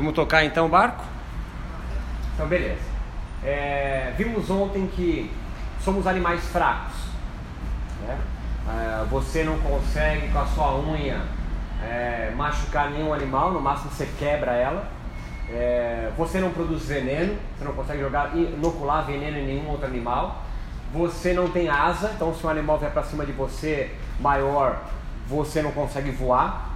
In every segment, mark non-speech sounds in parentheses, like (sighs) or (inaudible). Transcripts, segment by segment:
Vamos tocar então o barco? Então, beleza. É, vimos ontem que somos animais fracos. Né? É, você não consegue com a sua unha é, machucar nenhum animal, no máximo você quebra ela. É, você não produz veneno, você não consegue jogar, inocular veneno em nenhum outro animal. Você não tem asa, então se um animal vier para cima de você maior, você não consegue voar.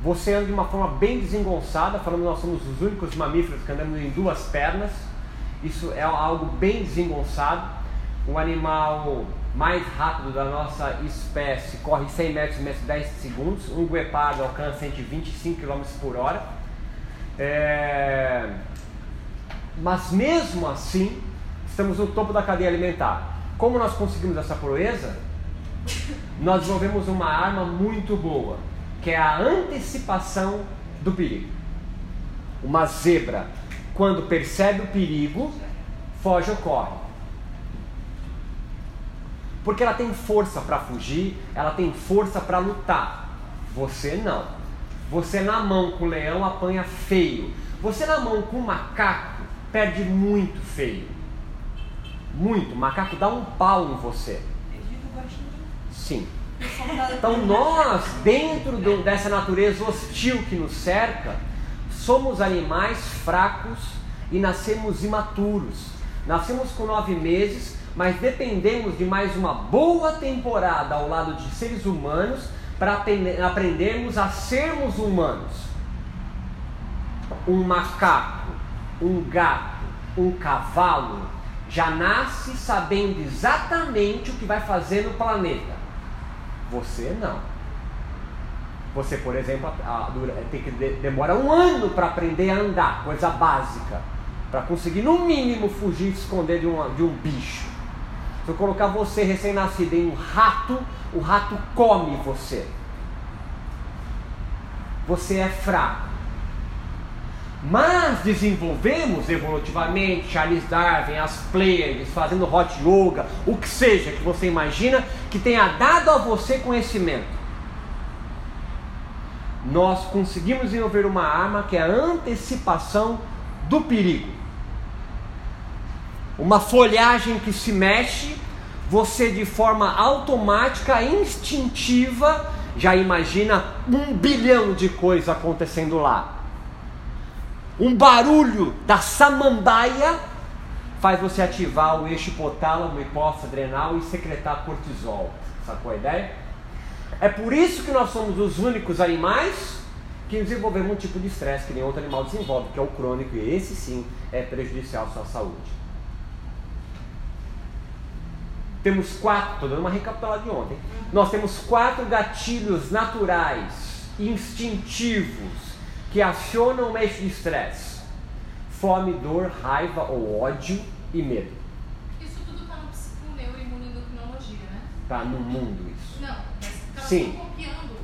Você anda de uma forma bem desengonçada, falando que nós somos os únicos mamíferos que andamos em duas pernas. Isso é algo bem desengonçado. Um animal mais rápido da nossa espécie corre 100 metros em 10 segundos. Um guepardo alcança 125 km por hora. É... Mas mesmo assim, estamos no topo da cadeia alimentar. Como nós conseguimos essa proeza? Nós desenvolvemos uma arma muito boa que é a antecipação do perigo. Uma zebra, quando percebe o perigo, foge ou corre. Porque ela tem força para fugir, ela tem força para lutar. Você não. Você na mão com o leão apanha feio. Você na mão com o macaco perde muito feio. Muito. O macaco dá um pau em você. Sim. Então nós, dentro do, dessa natureza hostil que nos cerca, somos animais fracos e nascemos imaturos. Nascemos com nove meses, mas dependemos de mais uma boa temporada ao lado de seres humanos para aprendermos a sermos humanos. Um macaco, um gato, um cavalo já nasce sabendo exatamente o que vai fazer no planeta. Você não. Você, por exemplo, a, a, tem que de, demora um ano para aprender a andar, coisa básica, para conseguir no mínimo fugir se esconder de, uma, de um bicho. Se eu colocar você recém-nascido em um rato, o rato come você. Você é fraco. Mas desenvolvemos evolutivamente Charles Darwin, as Pleiades, fazendo hot yoga, o que seja que você imagina que tenha dado a você conhecimento. Nós conseguimos desenvolver uma arma que é a antecipação do perigo. Uma folhagem que se mexe, você de forma automática, instintiva, já imagina um bilhão de coisas acontecendo lá um barulho da samambaia faz você ativar o eixo hipotálamo, hipófise adrenal e secretar cortisol. Sacou a ideia? É por isso que nós somos os únicos animais que desenvolvemos um tipo de estresse que nenhum outro animal desenvolve, que é o crônico, e esse sim é prejudicial à sua saúde. Temos quatro, estou dando uma recapitulada de ontem. Nós temos quatro gatilhos naturais, instintivos, que acionam eixo de estresse: fome, dor, raiva ou ódio e medo. Isso tudo está no psiconeuroimunoendocrinologia, né? Está no mundo isso. Não, mas Sim. copiando.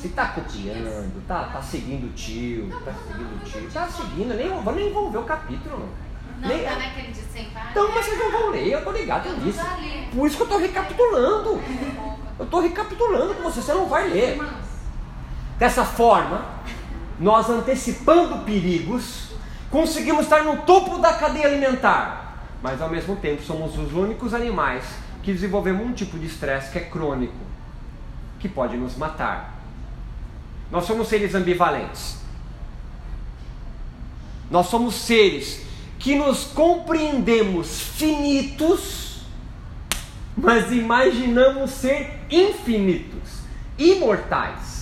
Se está copiando, tá, tá seguindo o tio, tá seguindo o tio, tá seguindo, nem vou nem envolver o capítulo, não. Nem, tá naquele de 100 páginas. Então, mas vocês não vão ler, eu tô ligado Eu nisso. já li. Por isso que eu tô recapitulando. Eu tô recapitulando com você, você não vai ler. Dessa forma, nós antecipando perigos, conseguimos estar no topo da cadeia alimentar, mas ao mesmo tempo somos os únicos animais que desenvolvemos um tipo de estresse que é crônico, que pode nos matar. Nós somos seres ambivalentes. Nós somos seres que nos compreendemos finitos, mas imaginamos ser infinitos, imortais.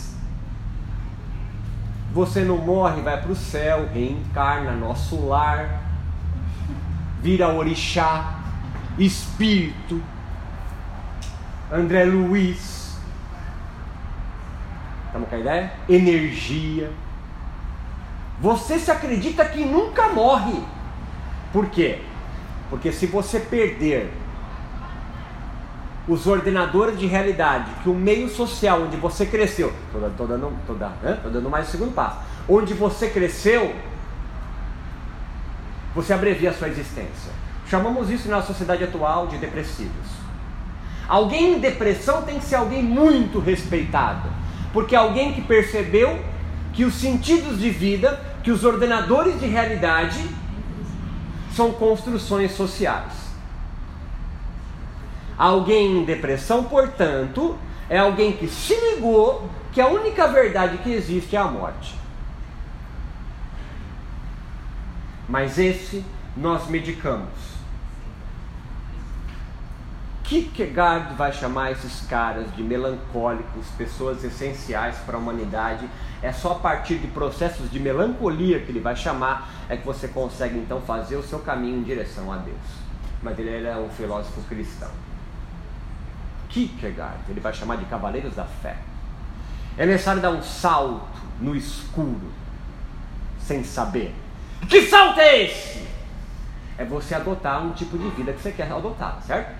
Você não morre, vai para o céu, reencarna, nosso lar, vira orixá, espírito, André Luiz. Estamos com a ideia? Energia. Você se acredita que nunca morre. Por quê? Porque se você perder os ordenadores de realidade, que o meio social onde você cresceu, tô, tô dando, tô, dando, né? tô dando mais o segundo passo, onde você cresceu, você abrevia a sua existência. Chamamos isso na sociedade atual de depressivos. Alguém em depressão tem que ser alguém muito respeitado, porque alguém que percebeu que os sentidos de vida que os ordenadores de realidade são construções sociais. Alguém em depressão, portanto, é alguém que se ligou que a única verdade que existe é a morte. Mas esse nós medicamos. Kierkegaard vai chamar esses caras de melancólicos, pessoas essenciais para a humanidade. É só a partir de processos de melancolia que ele vai chamar é que você consegue então fazer o seu caminho em direção a Deus. Mas ele é um filósofo cristão. Kierkegaard, ele vai chamar de cavaleiros da fé. É necessário dar um salto no escuro, sem saber. Que salto é esse? É você adotar um tipo de vida que você quer adotar, certo?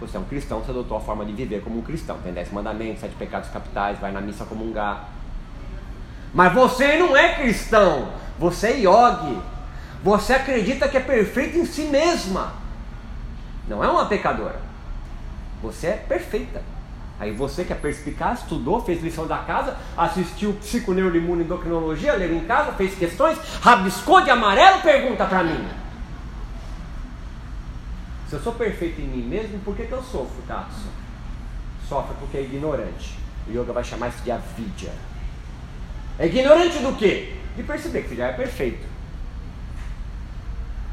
Você é um cristão, você adotou a forma de viver como um cristão. Tem dez mandamentos, sete pecados capitais, vai na missa comungar. Mas você não é cristão, você é yogi. Você acredita que é perfeito em si mesma. Não é uma pecadora. Você é perfeita. Aí você que é perspicaz, estudou, fez lição da casa, assistiu psiconeuroimune endocrinologia, leu em casa, fez questões, rabiscou de amarelo, pergunta para mim. Se eu sou perfeito em mim mesmo, por que, que eu sofro, Tatsu? Sofre porque é ignorante. O yoga vai chamar isso de avidya. É ignorante do quê? De perceber que já é perfeito.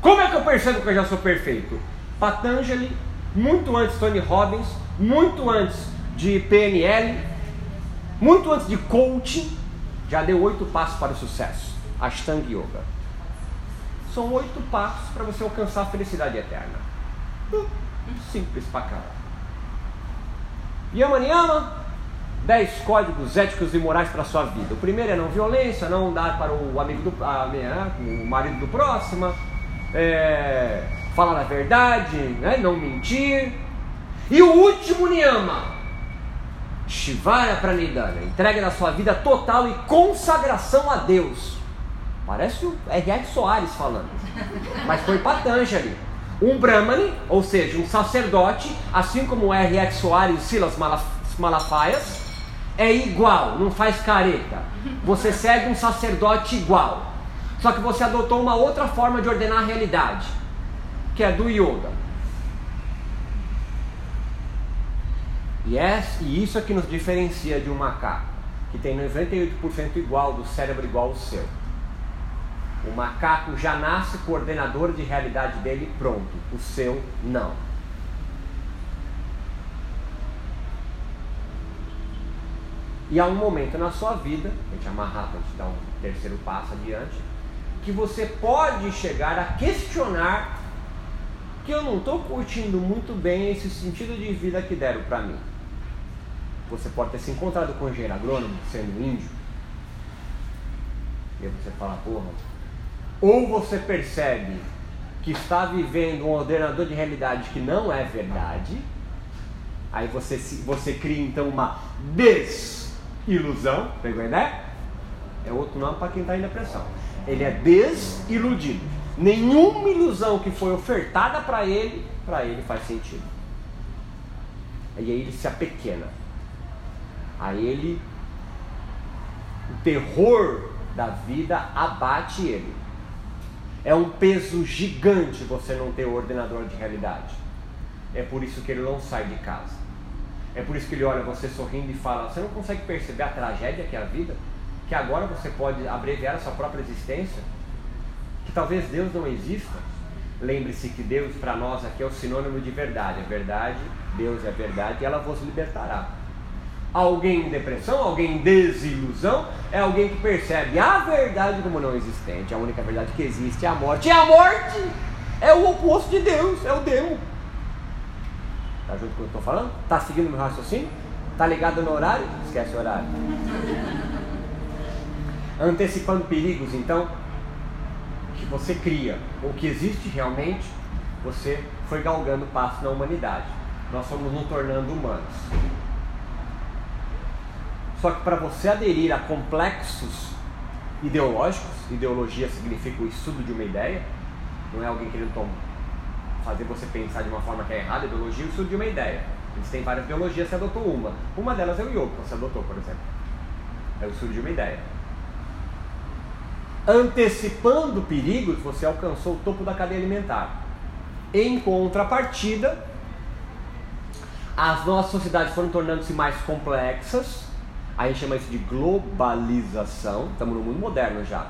Como é que eu percebo que eu já sou perfeito? Patanjali, muito antes Tony Robbins, muito antes de PNL, muito antes de coaching, já deu oito passos para o sucesso. Ashtanga Yoga. São oito passos para você alcançar a felicidade eterna. Simples pra caralho. Yama Niyama, 10 códigos éticos e morais para a sua vida. O primeiro é não violência, não dar para o amigo do a, né, o marido do próximo, é, falar a verdade, né, não mentir. E o último Niyama, Shivara Pranidhana, entrega da sua vida total e consagração a Deus. Parece o R.R. Soares falando, mas foi Patanjali. Um Brahmani, ou seja, um sacerdote, assim como o R.X. Soares e Silas Malafaias, é igual, não faz careta. Você segue um sacerdote igual. Só que você adotou uma outra forma de ordenar a realidade, que é do yoga. E, é, e isso é que nos diferencia de um macaco, que tem 98% igual do cérebro igual ao seu. O macaco já nasce com o ordenador de realidade dele pronto, o seu não. E há um momento na sua vida, a gente amarrar para te dar um terceiro passo adiante, que você pode chegar a questionar que eu não estou curtindo muito bem esse sentido de vida que deram para mim. Você pode ter se encontrado com um engenheiro agrônomo, sendo índio, e você fala, porra, ou você percebe que está vivendo um ordenador de realidade que não é verdade, aí você, você cria então uma desilusão, pegou a ideia? É outro nome para quem está em depressão. Ele é desiludido. Nenhuma ilusão que foi ofertada para ele, para ele faz sentido. E aí ele se apequena. Aí ele, o terror da vida abate ele. É um peso gigante você não ter o ordenador de realidade. É por isso que ele não sai de casa. É por isso que ele olha você sorrindo e fala: Você não consegue perceber a tragédia que é a vida? Que agora você pode abreviar a sua própria existência? Que talvez Deus não exista? Lembre-se que Deus para nós aqui é o sinônimo de verdade. É verdade, Deus é verdade e ela vos libertará. Alguém em depressão, alguém em desilusão, é alguém que percebe a verdade como não existente. A única verdade que existe é a morte. E a morte é o oposto de Deus, é o demo. Tá junto com o que eu estou falando? Tá seguindo meu raciocínio? Tá ligado no horário? Esquece o horário. Antecipando perigos, então, você cria, ou que existe realmente, você foi galgando passo na humanidade. Nós fomos nos tornando humanos. Só que para você aderir a complexos ideológicos, ideologia significa o estudo de uma ideia, não é alguém querendo tomar, fazer você pensar de uma forma que é errada, ideologia é o estudo de uma ideia. Eles têm várias ideologias, você adotou uma. Uma delas é o yoga, você adotou, por exemplo. É o estudo de uma ideia. Antecipando perigos, você alcançou o topo da cadeia alimentar. Em contrapartida, as nossas sociedades foram tornando-se mais complexas. A gente chama isso de globalização. Estamos no mundo moderno já.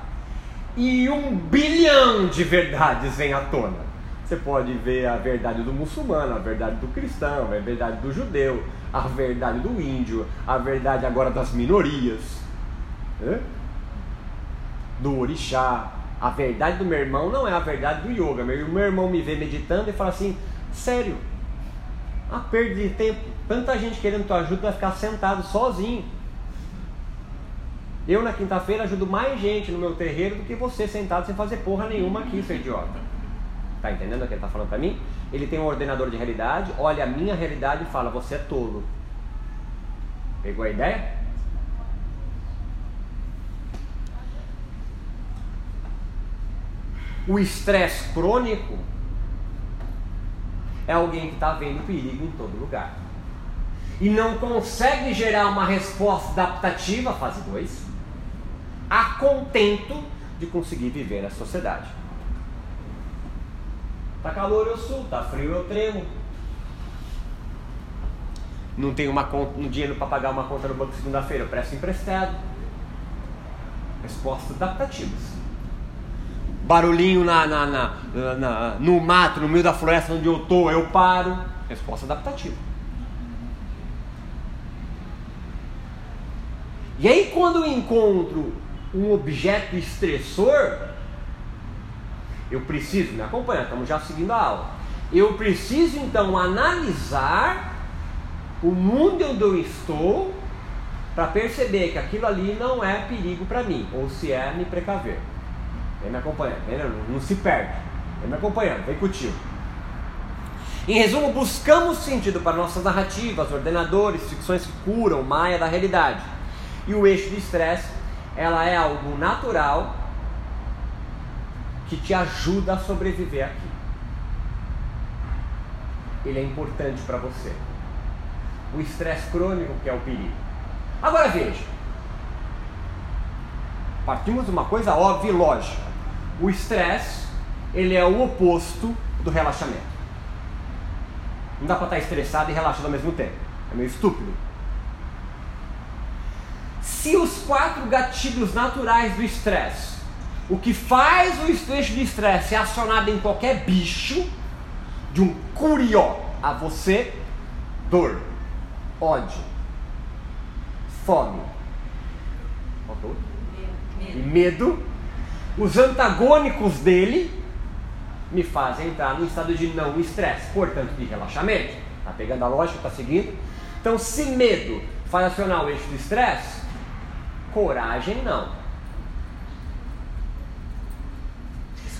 E um bilhão de verdades vem à tona. Você pode ver a verdade do muçulmano, a verdade do cristão, a verdade do judeu, a verdade do índio, a verdade agora das minorias, né? Do orixá. A verdade do meu irmão não é a verdade do yoga. Meu irmão me vê meditando e fala assim: sério, a perda de tempo. Tanta gente querendo tua ajuda vai ficar sentado sozinho. Eu na quinta-feira ajudo mais gente no meu terreiro do que você sentado sem fazer porra nenhuma aqui, seu idiota. Tá entendendo o que ele tá falando para mim? Ele tem um ordenador de realidade, olha a minha realidade e fala: Você é tolo. Pegou a ideia? O estresse crônico é alguém que está vendo perigo em todo lugar e não consegue gerar uma resposta adaptativa, fase 2, a contento de conseguir viver a sociedade. Tá calor eu subo, tá frio eu tremo. Não tenho uma conta, um dinheiro para pagar uma conta no banco segunda-feira, eu presto emprestado. Respostas adaptativas. Barulhinho na, na, na, na, no mato, no meio da floresta onde eu tô, eu paro. Resposta adaptativa. E aí quando eu encontro um objeto estressor, eu preciso, me acompanha, estamos já seguindo a aula. Eu preciso então analisar o mundo onde eu estou para perceber que aquilo ali não é perigo para mim, ou se é me precaver. Vem me acompanhando, vem, não, não se perde. Vem me acompanhando, vem contigo. Em resumo, buscamos sentido para nossas narrativas, ordenadores, ficções que curam, maia da realidade. E o eixo de estresse, ela é algo natural que te ajuda a sobreviver aqui. Ele é importante para você. O estresse crônico que é o perigo. Agora veja. Partimos de uma coisa óbvia e lógica. O estresse, ele é o oposto do relaxamento. Não dá para estar estressado e relaxado ao mesmo tempo. É meio estúpido. Se os quatro gatilhos naturais do estresse, o que faz o eixo de estresse é acionado em qualquer bicho, de um curió a você, dor, ódio, fome, e medo, os antagônicos dele me fazem entrar no estado de não estresse, portanto de relaxamento. Tá pegando a lógica, tá seguindo? Então, se medo faz acionar o eixo do estresse, coragem não.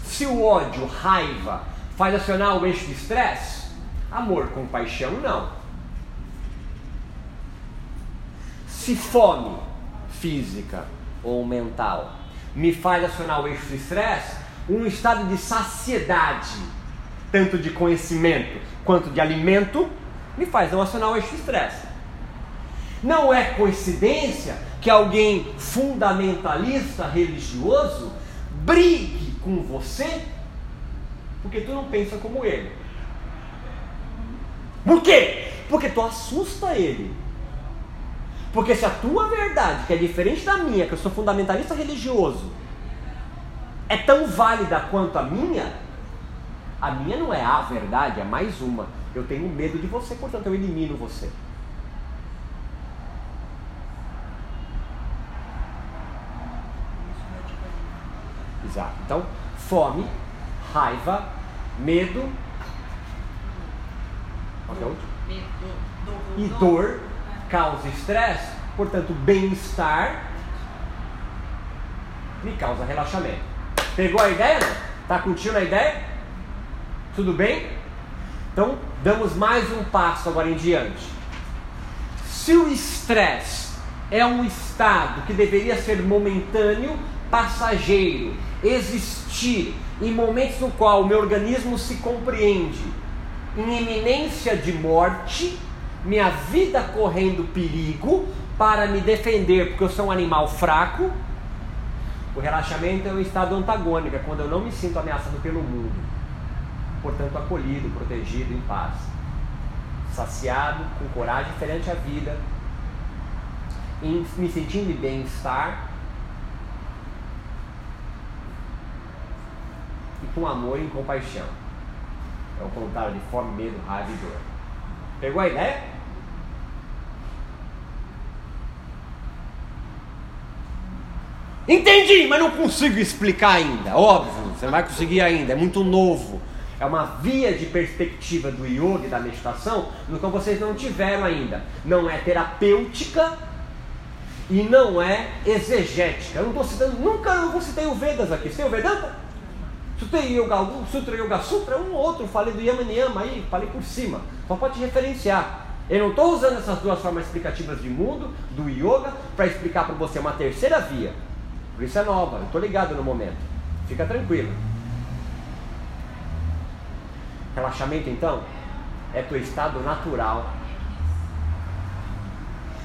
Se o ódio, raiva, faz acionar o eixo de estresse, amor, compaixão não. Se fome física ou mental me faz acionar o eixo de estresse, um estado de saciedade, tanto de conhecimento quanto de alimento, me faz não acionar o eixo de estresse. Não é coincidência que alguém fundamentalista religioso brigue com você porque tu não pensa como ele. Por quê? Porque tu assusta ele. Porque se a tua verdade, que é diferente da minha, que eu sou fundamentalista religioso, é tão válida quanto a minha, a minha não é a verdade, é mais uma. Eu tenho medo de você, portanto eu elimino você. Exato. Então, fome, raiva, medo. Qual é o último? E dor causa estresse, portanto, bem-estar me causa relaxamento. Pegou a ideia? Não? Tá curtindo a ideia? Tudo bem? Então, damos mais um passo agora em diante. Se o estresse é um estado que deveria ser momentâneo, passageiro, existir em momentos no qual o meu organismo se compreende em iminência de morte, minha vida correndo perigo para me defender, porque eu sou um animal fraco. O relaxamento é um estado antagônico, é quando eu não me sinto ameaçado pelo mundo, portanto acolhido, protegido, em paz, saciado, com coragem perante a vida, me sentindo em bem-estar e com amor e compaixão. É o contrário de fome, medo, raiva e dor. Pegou a ideia? Entendi, mas não consigo explicar ainda. Óbvio, você não vai conseguir ainda, é muito novo. É uma via de perspectiva do yoga e da meditação no qual vocês não tiveram ainda. Não é terapêutica e não é exegética. Eu não estou citando, nunca eu vou citar o Vedas aqui. Você tem o Vedanta? Citei Yoga Sutra, Yoga Sutra, um ou outro, falei do Yama Niyama aí, falei por cima. Só pode referenciar. Eu não estou usando essas duas formas explicativas de mundo, do yoga, para explicar para você uma terceira via por isso é nova, eu estou ligado no momento. Fica tranquilo. Relaxamento então é teu estado natural.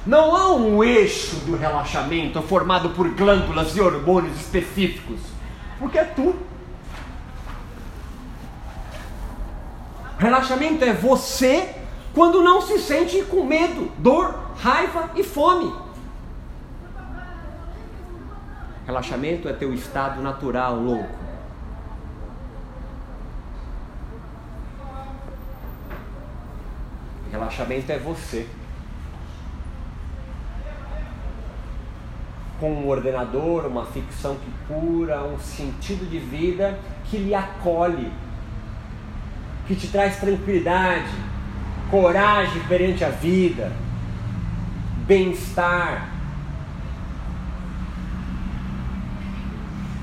Não há um eixo do relaxamento formado por glândulas e hormônios específicos, porque é tu. Relaxamento é você quando não se sente com medo, dor, raiva e fome. Relaxamento é teu estado natural, louco. Relaxamento é você. Com um ordenador, uma ficção que cura, um sentido de vida que lhe acolhe, que te traz tranquilidade, coragem perante a vida, bem-estar,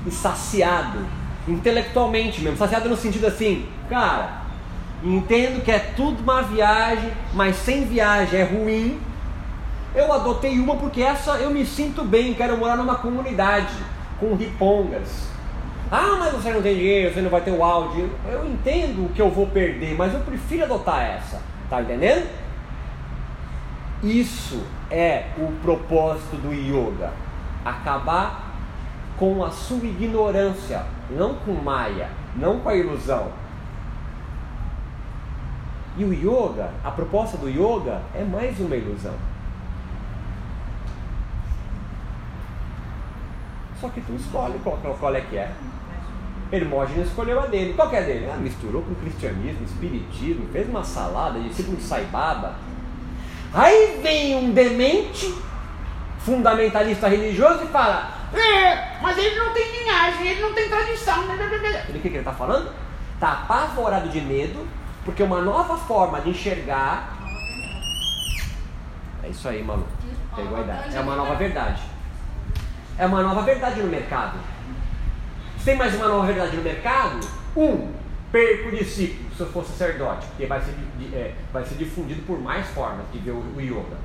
e saciado, intelectualmente mesmo, saciado no sentido assim, cara, entendo que é tudo uma viagem, mas sem viagem é ruim. Eu adotei uma porque essa eu me sinto bem, quero morar numa comunidade com ripongas. Ah, mas você não tem dinheiro, você não vai ter o áudio. Eu entendo o que eu vou perder, mas eu prefiro adotar essa. Tá entendendo? Isso é o propósito do yoga. Acabar com a sua ignorância, não com Maya, não com a ilusão. E o yoga, a proposta do yoga é mais uma ilusão. Só que tu escolhe qual, qual é que é. Hermógenes escolheu a dele. Qual que é a dele? Ah, misturou com cristianismo, espiritismo, fez uma salada, discípulo de Saibaba. Aí vem um demente, fundamentalista religioso, e fala: é, mas ele não tem linhagem, ele não tem tradição. Ele o que, ele está falando? Está apavorado de medo, porque uma nova forma de enxergar. É isso aí, maluco. Pegou. É uma nova verdade. É uma nova verdade no mercado. Tem mais uma nova verdade no mercado, um, perco o discípulo se eu for sacerdote, porque vai ser, é, vai ser difundido por mais formas de ver o, o yoga.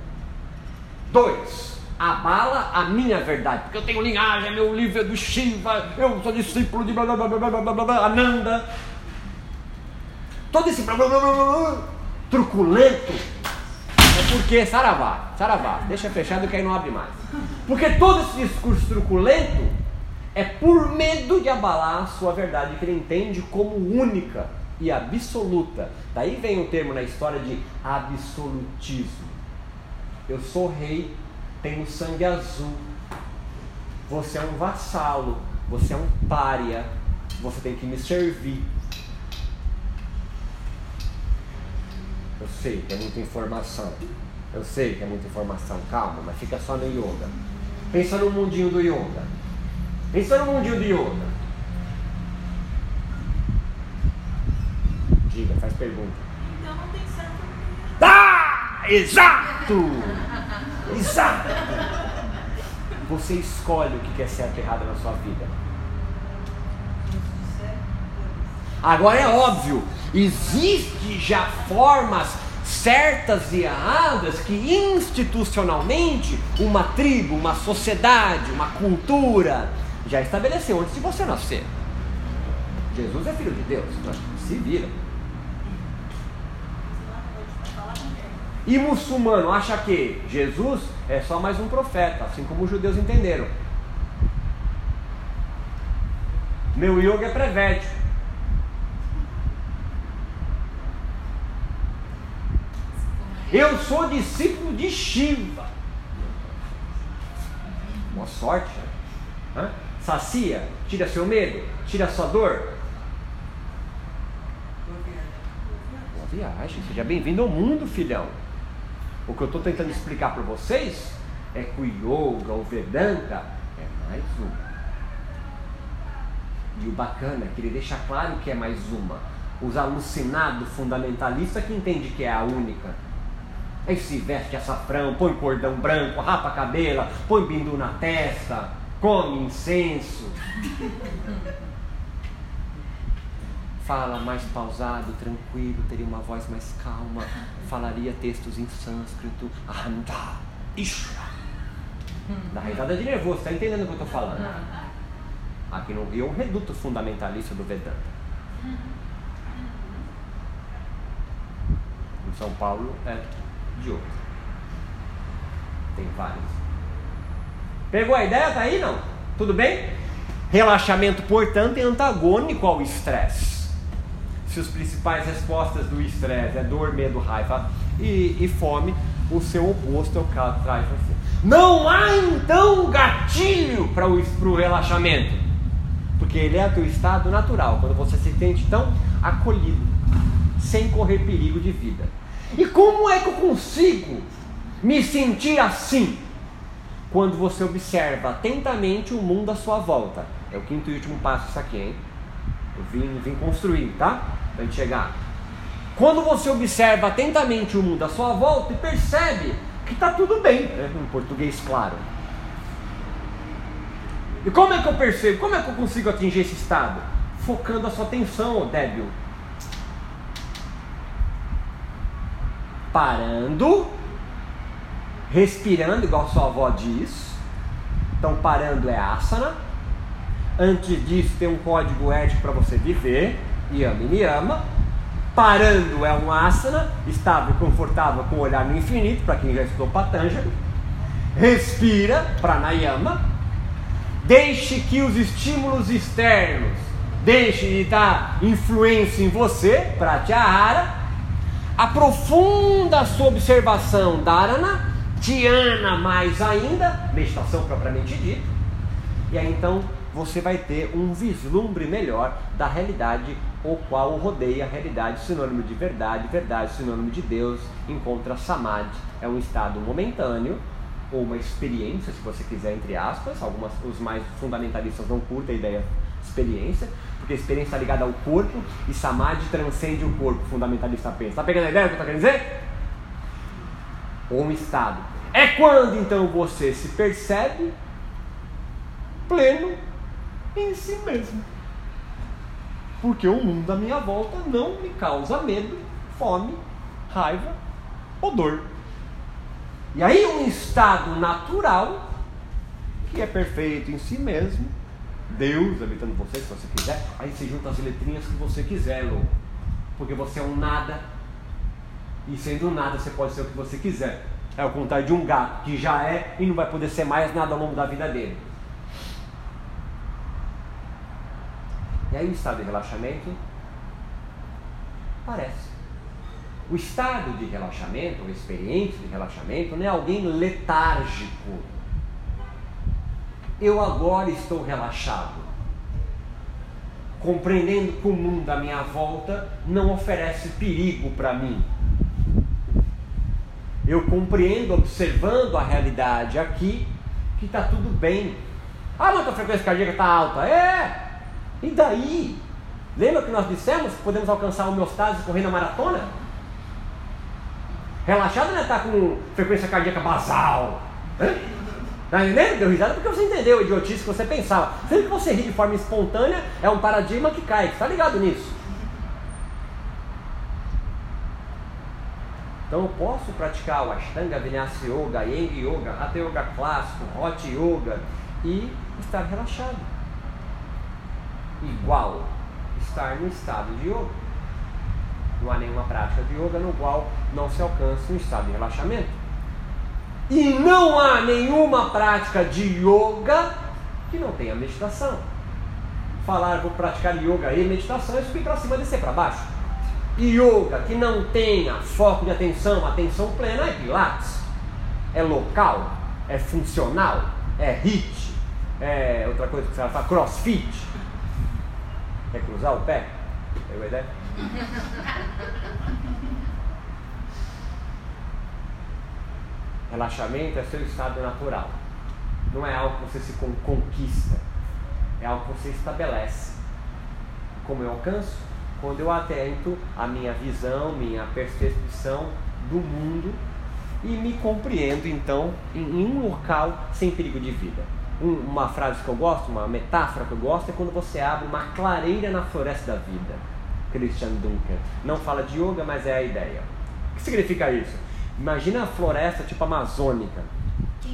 Dois, abala a minha verdade, porque eu tenho linhagem, meu livro é do Shiva, eu sou discípulo de blá blá blá blá blá blá, blá Ananda. Todo esse blá blá blá blá, blá truculento é porque saravá, saravá, deixa fechado que aí não abre mais. Porque todo esse discurso truculento é por medo de abalar a sua verdade que ele entende como única e absoluta. Daí vem o termo na história de absolutismo. Eu sou rei tem o sangue azul. Você é um vassalo, você é um pária, você tem que me servir. Eu sei que é muita informação. Eu sei que é muita informação. Calma, mas fica só no yoga. Pensa no mundinho do yoga. Pensa no mundinho do yoga. Diga, faz pergunta. Então não tem certo. Ah! Exato! Exato! Você escolhe o que quer ser aterrado na sua vida. Agora é óbvio, existe já formas certas e erradas que institucionalmente uma tribo, uma sociedade, uma cultura já estabeleceu antes de você nascer. Jesus é filho de Deus, então se vira. E muçulmano acha que Jesus é só mais um profeta, assim como os judeus entenderam. Meu yoga é pré-védico. Eu sou discípulo de Shiva. Boa sorte. Hã? Sacia, tira seu medo, tira sua dor. Boa viagem, seja bem-vindo ao mundo, filhão. O que eu estou tentando explicar para vocês é que o yoga, o Vedanta, é mais uma. E o bacana é que ele deixa claro que é mais uma. Os alucinados fundamentalistas que entende que é a única. Aí se veste açafrão, põe cordão branco, rapa a cabelo, põe bindu na testa, come incenso. Fala mais pausado, tranquilo, teria uma voz mais calma, falaria textos em sânscrito. Ahanta, Ishra. Dá risada de nervoso, tá entendendo o que eu tô falando? Aqui no Rio é um reduto fundamentalista do Vedanta. Em São Paulo é de outro. Tem vários. Pegou a ideia? Tá aí não? Tudo bem? Relaxamento, portanto, é antagônico ao estresse. Se as principais respostas do estresse é dor, medo, raiva e, e fome, o seu oposto é o caso traz você. Não há então gatilho para o relaxamento, porque ele é o teu estado natural, quando você se sente então acolhido, sem correr perigo de vida. E como é que eu consigo me sentir assim? Quando você observa atentamente o mundo à sua volta. É o quinto e último passo isso aqui, hein? Eu vim, vim construir, tá? Pra gente chegar. Quando você observa atentamente o mundo à sua volta e percebe que está tudo bem, né? em português claro. E como é que eu percebo? Como é que eu consigo atingir esse estado? Focando a sua atenção, débil. parando, respirando, igual sua avó diz. Então, parando é asana. Antes disso, tem um código ético para você viver: yama e niyama. Parando é um asana, estável e confortável com o olhar no infinito, para quem já estudou Patanjali. Respira, pranayama. Deixe que os estímulos externos deixe de dar influência em você, pratyahara aprofunda a sua observação dharana, dhyana mais ainda, meditação propriamente dita, e aí então você vai ter um vislumbre melhor da realidade o qual rodeia a realidade, sinônimo de verdade, verdade, sinônimo de Deus, encontra samadhi, é um estado momentâneo, ou uma experiência, se você quiser, entre aspas, algumas, os mais fundamentalistas não curtem a ideia experiência, porque a experiência está ligada ao corpo e Samadhi transcende o corpo, fundamentalista pensa. Está pegando a ideia do que eu querendo dizer? Ou um estado. É quando então você se percebe pleno em si mesmo. Porque o mundo à minha volta não me causa medo, fome, raiva ou dor. E aí um estado natural que é perfeito em si mesmo Deus habitando você, se você quiser. Aí você junta as letrinhas que você quiser, louco. Porque você é um nada. E sendo nada, você pode ser o que você quiser. É o contrário de um gato que já é e não vai poder ser mais nada ao longo da vida dele. E aí o estado de relaxamento aparece. O estado de relaxamento, a experiência de relaxamento, não é alguém letárgico eu agora estou relaxado, compreendendo que o mundo à minha volta não oferece perigo para mim. Eu compreendo, observando a realidade aqui, que está tudo bem. Ah, mas a frequência cardíaca está alta. É! E daí? Lembra que nós dissemos que podemos alcançar a homeostase correndo a maratona? Relaxado não é estar tá com frequência cardíaca basal. Tá entendendo? Deu risada porque você entendeu a idiotice que você pensava. Sempre que você ri de forma espontânea, é um paradigma que cai. Você tá ligado nisso? Então eu posso praticar o Ashtanga, Vinyasa Yoga, Yang Yoga, Hatha Yoga clássico, Hot Yoga e estar relaxado. Igual estar no estado de yoga. Não há nenhuma prática de yoga no qual não se alcança um estado de relaxamento. E não há nenhuma prática de yoga que não tenha meditação. falar, vou praticar yoga e meditação, é subir para cima descer para baixo. Yoga que não tenha foco de atenção, atenção plena, é Pilates. É local, é funcional, é HIT, é outra coisa que você vai falar, crossfit. Quer cruzar o pé? Pegou a ideia? Relaxamento é seu estado natural. Não é algo que você se conquista, é algo que você estabelece. Como eu alcanço? Quando eu atento a minha visão, minha percepção do mundo e me compreendo então em um local sem perigo de vida. Um, uma frase que eu gosto, uma metáfora que eu gosto é quando você abre uma clareira na floresta da vida. Christian Dunker. Não fala de yoga, mas é a ideia. O que significa isso? Imagina a floresta tipo amazônica.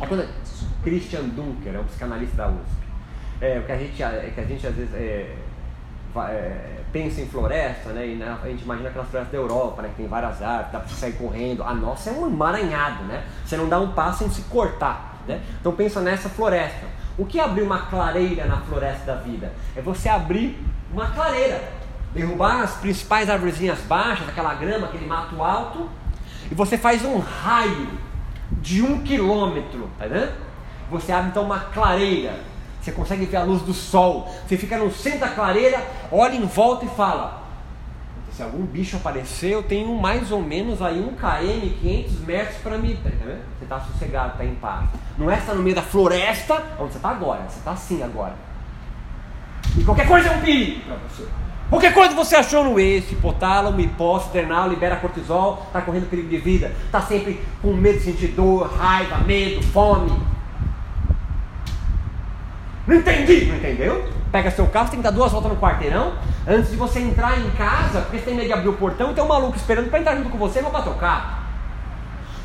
É quando... Christian Dunker, é um psicanalista da USP. É, o que a gente, é, que a gente às vezes é, é, pensa em floresta, né? E a gente imagina aquelas florestas da Europa, né? Que tem várias árvores, dá para sair correndo. A nossa é um emaranhado, né? Você não dá um passo sem se cortar, né? Então pensa nessa floresta. O que é abrir uma clareira na floresta da vida? É você abrir uma clareira, derrubar as principais árvorezinhas baixas, aquela grama, aquele mato alto, e você faz um raio de um quilômetro, tá vendo? Você abre então uma clareira, você consegue ver a luz do sol, você fica no centro da clareira, olha em volta e fala: se algum bicho aparecer, eu tenho mais ou menos aí um km, 500 metros para mim. Tá? Você está sossegado, está em paz. Não é estar no meio da floresta, onde você está agora, você está assim agora. E qualquer coisa é um perigo para você. Qualquer coisa você achou no eixo, hipotálamo, hipófise, adrenal, libera cortisol, está correndo perigo de vida, está sempre com medo de sentir dor, raiva, medo, fome. Não entendi, não entendeu? Pega seu carro, você tem que dar duas voltas no quarteirão antes de você entrar em casa, porque você tem medo de abrir o portão e tem um maluco esperando para entrar junto com você e roubar teu carro.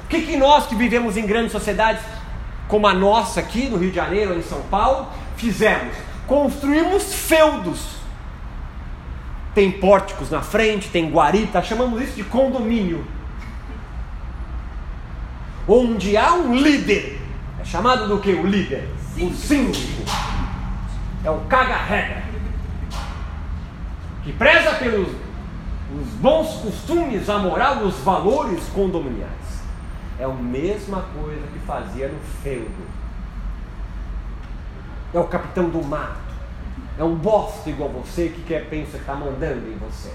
O que, que nós que vivemos em grandes sociedades como a nossa aqui no Rio de Janeiro ou em São Paulo fizemos? Construímos feudos. Tem pórticos na frente, tem guarita, chamamos isso de condomínio. Onde há um líder. É chamado do que o líder? O síndico. É o caga-regra. Que preza pelos os bons costumes, a moral, os valores condominiais. É a mesma coisa que fazia no feudo. É o capitão do mato. É um bosta igual você que quer pensa que está mandando em você.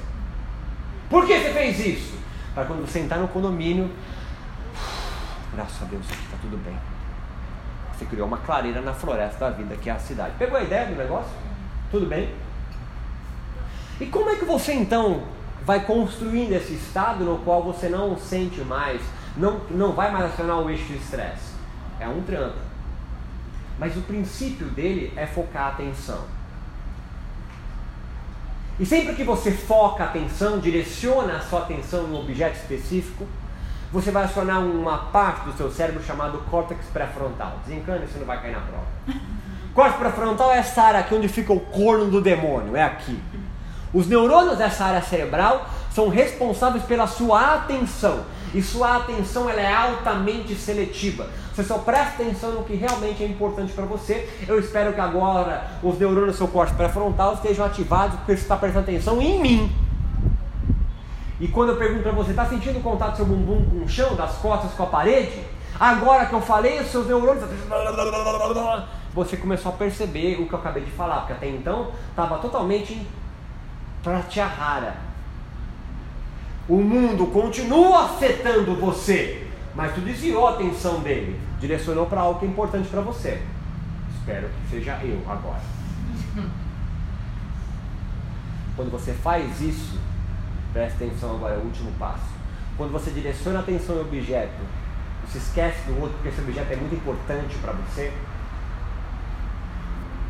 Por que você fez isso? Para quando você entrar no condomínio, (sighs) graças a Deus aqui está tudo bem. Você criou uma clareira na floresta da vida, que é a cidade. Pegou a ideia do negócio? Tudo bem? E como é que você então vai construindo esse estado no qual você não sente mais, não, não vai mais acionar o eixo de estresse? É um trampo. Mas o princípio dele é focar a atenção. E sempre que você foca a atenção, direciona a sua atenção em um objeto específico, você vai acionar uma parte do seu cérebro chamado córtex pré-frontal. Desencana, isso não vai cair na prova. (laughs) Córtex pré-frontal é essa área aqui onde fica o corno do demônio, é aqui. Os neurônios dessa área cerebral são responsáveis pela sua atenção. E sua atenção ela é altamente seletiva. Você só presta atenção no que realmente é importante para você. Eu espero que agora os neurônios do seu córtex pré-frontal estejam ativados porque você está prestando atenção em mim. E quando eu pergunto para você, está sentindo o contato do seu bumbum com o chão, das costas com a parede? Agora que eu falei, os seus neurônios. Você começou a perceber o que eu acabei de falar, porque até então estava totalmente pratyahara. O mundo continua afetando você, mas tu desviou a atenção dele, direcionou para algo que é importante para você. Espero que seja eu agora. (laughs) Quando você faz isso, preste atenção agora, é o último passo. Quando você direciona a atenção ao objeto, você esquece do outro porque esse objeto é muito importante para você.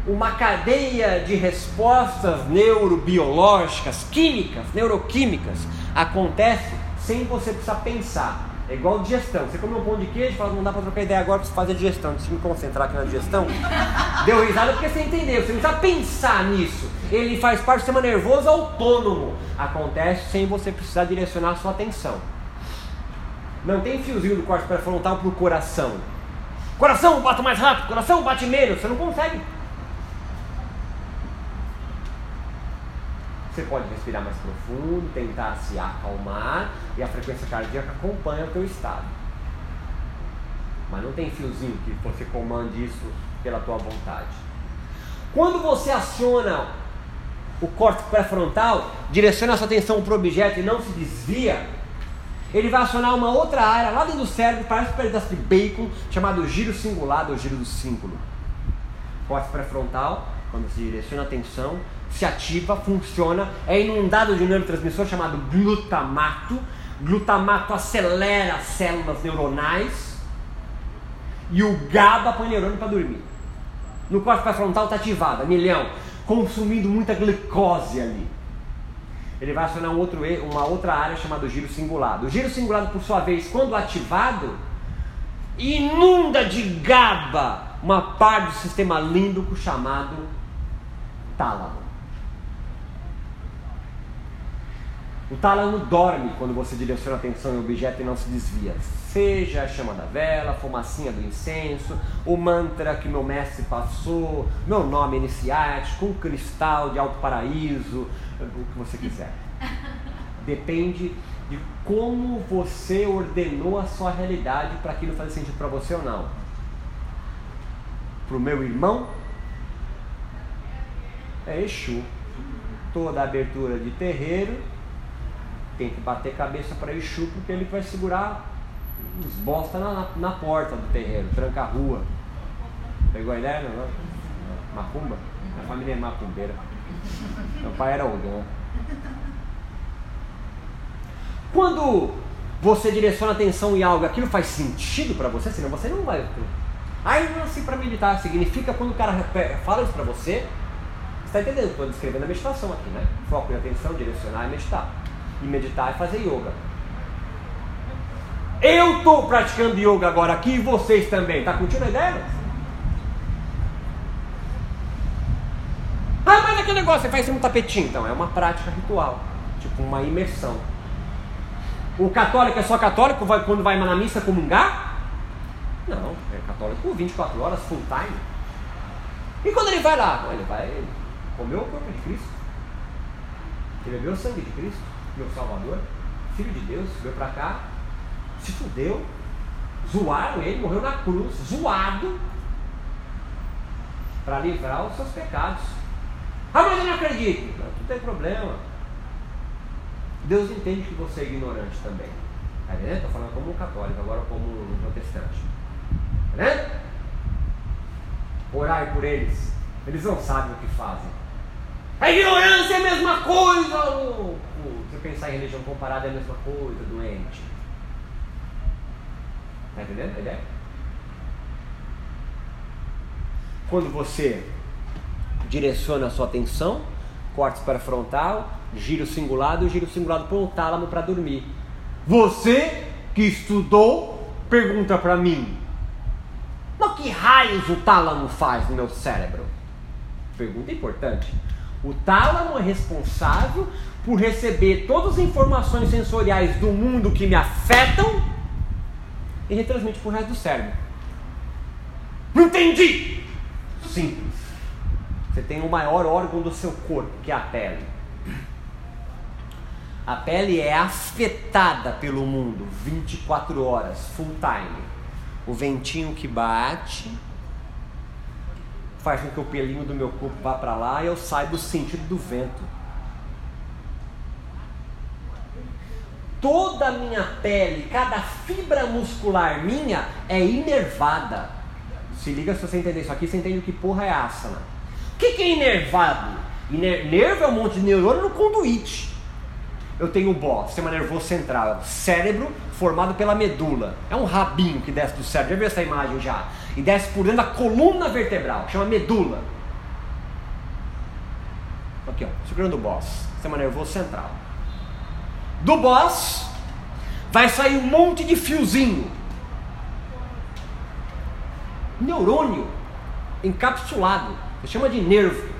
Uma cadeia de respostas neurobiológicas, químicas, neuroquímicas, acontece sem você precisar pensar. É igual digestão. Você come um pão de queijo e fala, não dá para trocar ideia agora, preciso fazer digestão. Deixa eu me concentrar aqui na digestão. (laughs) Deu risada porque você entendeu. Você não precisa pensar nisso. Ele faz parte do sistema nervoso autônomo. Acontece sem você precisar direcionar a sua atenção. Não tem fiozinho do corte pré-frontal para o coração. Coração bate mais rápido, coração bate menos. Você não consegue. Você pode respirar mais profundo, tentar se acalmar e a frequência cardíaca acompanha o teu estado. Mas não tem fiozinho que você comande isso pela tua vontade. Quando você aciona o córtex pré-frontal, direciona a sua atenção para o objeto e não se desvia, ele vai acionar uma outra área lá dentro do cérebro, parece um pedaço de bacon, chamado giro cingulado ou giro do símbolo. Córtex pré-frontal, quando se direciona a atenção, se ativa, funciona, é inundado de um neurotransmissor chamado glutamato. Glutamato acelera as células neuronais e o GABA põe neurônio para dormir. No córtex frontal está ativado, milhão, consumindo muita glicose ali. Ele vai acionar um outro, uma outra área chamada giro cingulado. O giro cingulado, por sua vez, quando ativado, inunda de GABA uma parte do sistema límbico chamado tálamo. O tálamo dorme quando você direciona a atenção em objeto e não se desvia. Seja a chama da vela, a fumacinha do incenso, o mantra que meu mestre passou, meu nome iniciático, um cristal de alto paraíso, o que você quiser. (laughs) Depende de como você ordenou a sua realidade para aquilo fazer sentido para você ou não. Para o meu irmão, é Exu. Toda abertura de terreiro tem que bater cabeça para Exu porque ele vai segurar os bosta na, na, porta do terreiro, tranca a rua. Pegou a ideia? Não? Macumba? A família é macumbeira. Meu pai era Oda, né? Quando você direciona atenção em algo, aquilo faz sentido para você, senão você não vai. Aí não assim para meditar significa quando o cara fala isso para você, você está entendendo? Estou descrevendo a meditação aqui, né? Foco em atenção, direcionar e meditar e meditar e fazer yoga. Eu estou praticando yoga agora aqui e vocês também. Está curtindo a ideia? Ah, mas aquele negócio, você faz um tapetinho. Então, é uma prática ritual. Tipo uma imersão. O católico é só católico vai, quando vai na missa comungar? Não, é católico 24 horas, full time. E quando ele vai lá? Ele vai comer o corpo de Cristo. Ele bebeu o sangue de Cristo meu Salvador, Filho de Deus, veio para cá, se fudeu, zoaram ele, morreu na cruz, zoado, para livrar os seus pecados. Ah, mas eu não acredito. Não, não tem problema. Deus entende que você é ignorante também. Está vendo? Estou falando como um católico, agora como um protestante. Está vendo? Orai por eles. Eles não sabem o que fazem. A ignorância é a mesma coisa. Você pensar em religião comparada é a mesma coisa, doente. Está entendendo a ideia? Quando você direciona a sua atenção, cortes para frontal, giro singulado e giro singulado para o tálamo para dormir. Você que estudou, pergunta para mim: Mas que raios o tálamo faz no meu cérebro? Pergunta importante. O tálamo é responsável por receber todas as informações sensoriais do mundo que me afetam e retransmite para o resto do cérebro. Não entendi! Simples. Você tem o maior órgão do seu corpo, que é a pele. A pele é afetada pelo mundo 24 horas, full time. O ventinho que bate, faz com que o pelinho do meu corpo vá para lá e eu saiba o sentido do vento. Toda a minha pele, cada fibra muscular minha é inervada. Se liga se você entender isso aqui, você entende o que porra é asana. O que, que é inervado? Iner nervo é um monte de neurônio no conduíte. Eu tenho o BO, sistema nervoso central, cérebro formado pela medula. É um rabinho que desce do cérebro. Já viu essa imagem já? E desce por dentro da coluna vertebral, chama medula. Aqui, ó, segurando o boss, sistema nervoso central. Do boss vai sair um monte de fiozinho. Neurônio encapsulado, se chama de nervo.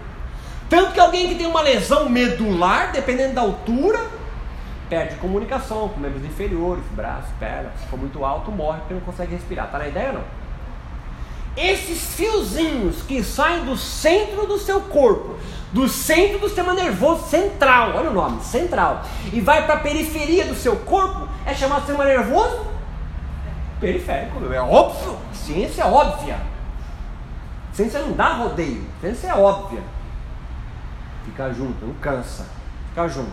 Tanto que alguém que tem uma lesão medular, dependendo da altura, perde comunicação com membros inferiores, braços, pernas. Se for muito alto, morre porque não consegue respirar. Tá na ideia ou não? Esses fiozinhos que saem do centro do seu corpo, do centro do sistema nervoso central, olha o nome, central, e vai para a periferia do seu corpo, é chamado sistema nervoso periférico. É óbvio, ciência é óbvia. Ciência não dá rodeio, ciência é óbvia. Fica junto, não cansa. Fica junto.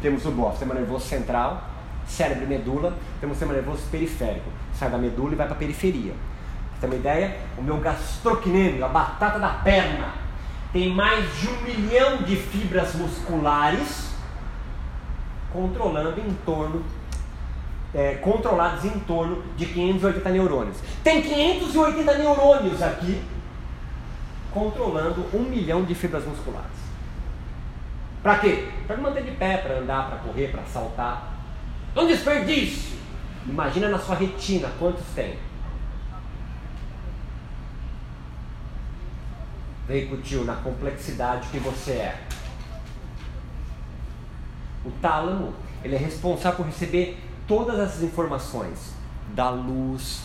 Temos o BOF, sistema nervoso central, cérebro e medula. Temos o sistema nervoso periférico. Sai da medula e vai para a periferia. Ter uma ideia? O meu gastrocnêmio, a batata da perna, tem mais de um milhão de fibras musculares controlando em torno é, controlados em torno de 580 neurônios. Tem 580 neurônios aqui controlando um milhão de fibras musculares. Para quê? Para manter de pé, para andar, para correr, para saltar. É um desperdício. Imagina na sua retina quantos tem. Repercutiu na complexidade que você é. O tálamo, ele é responsável por receber todas essas informações da luz,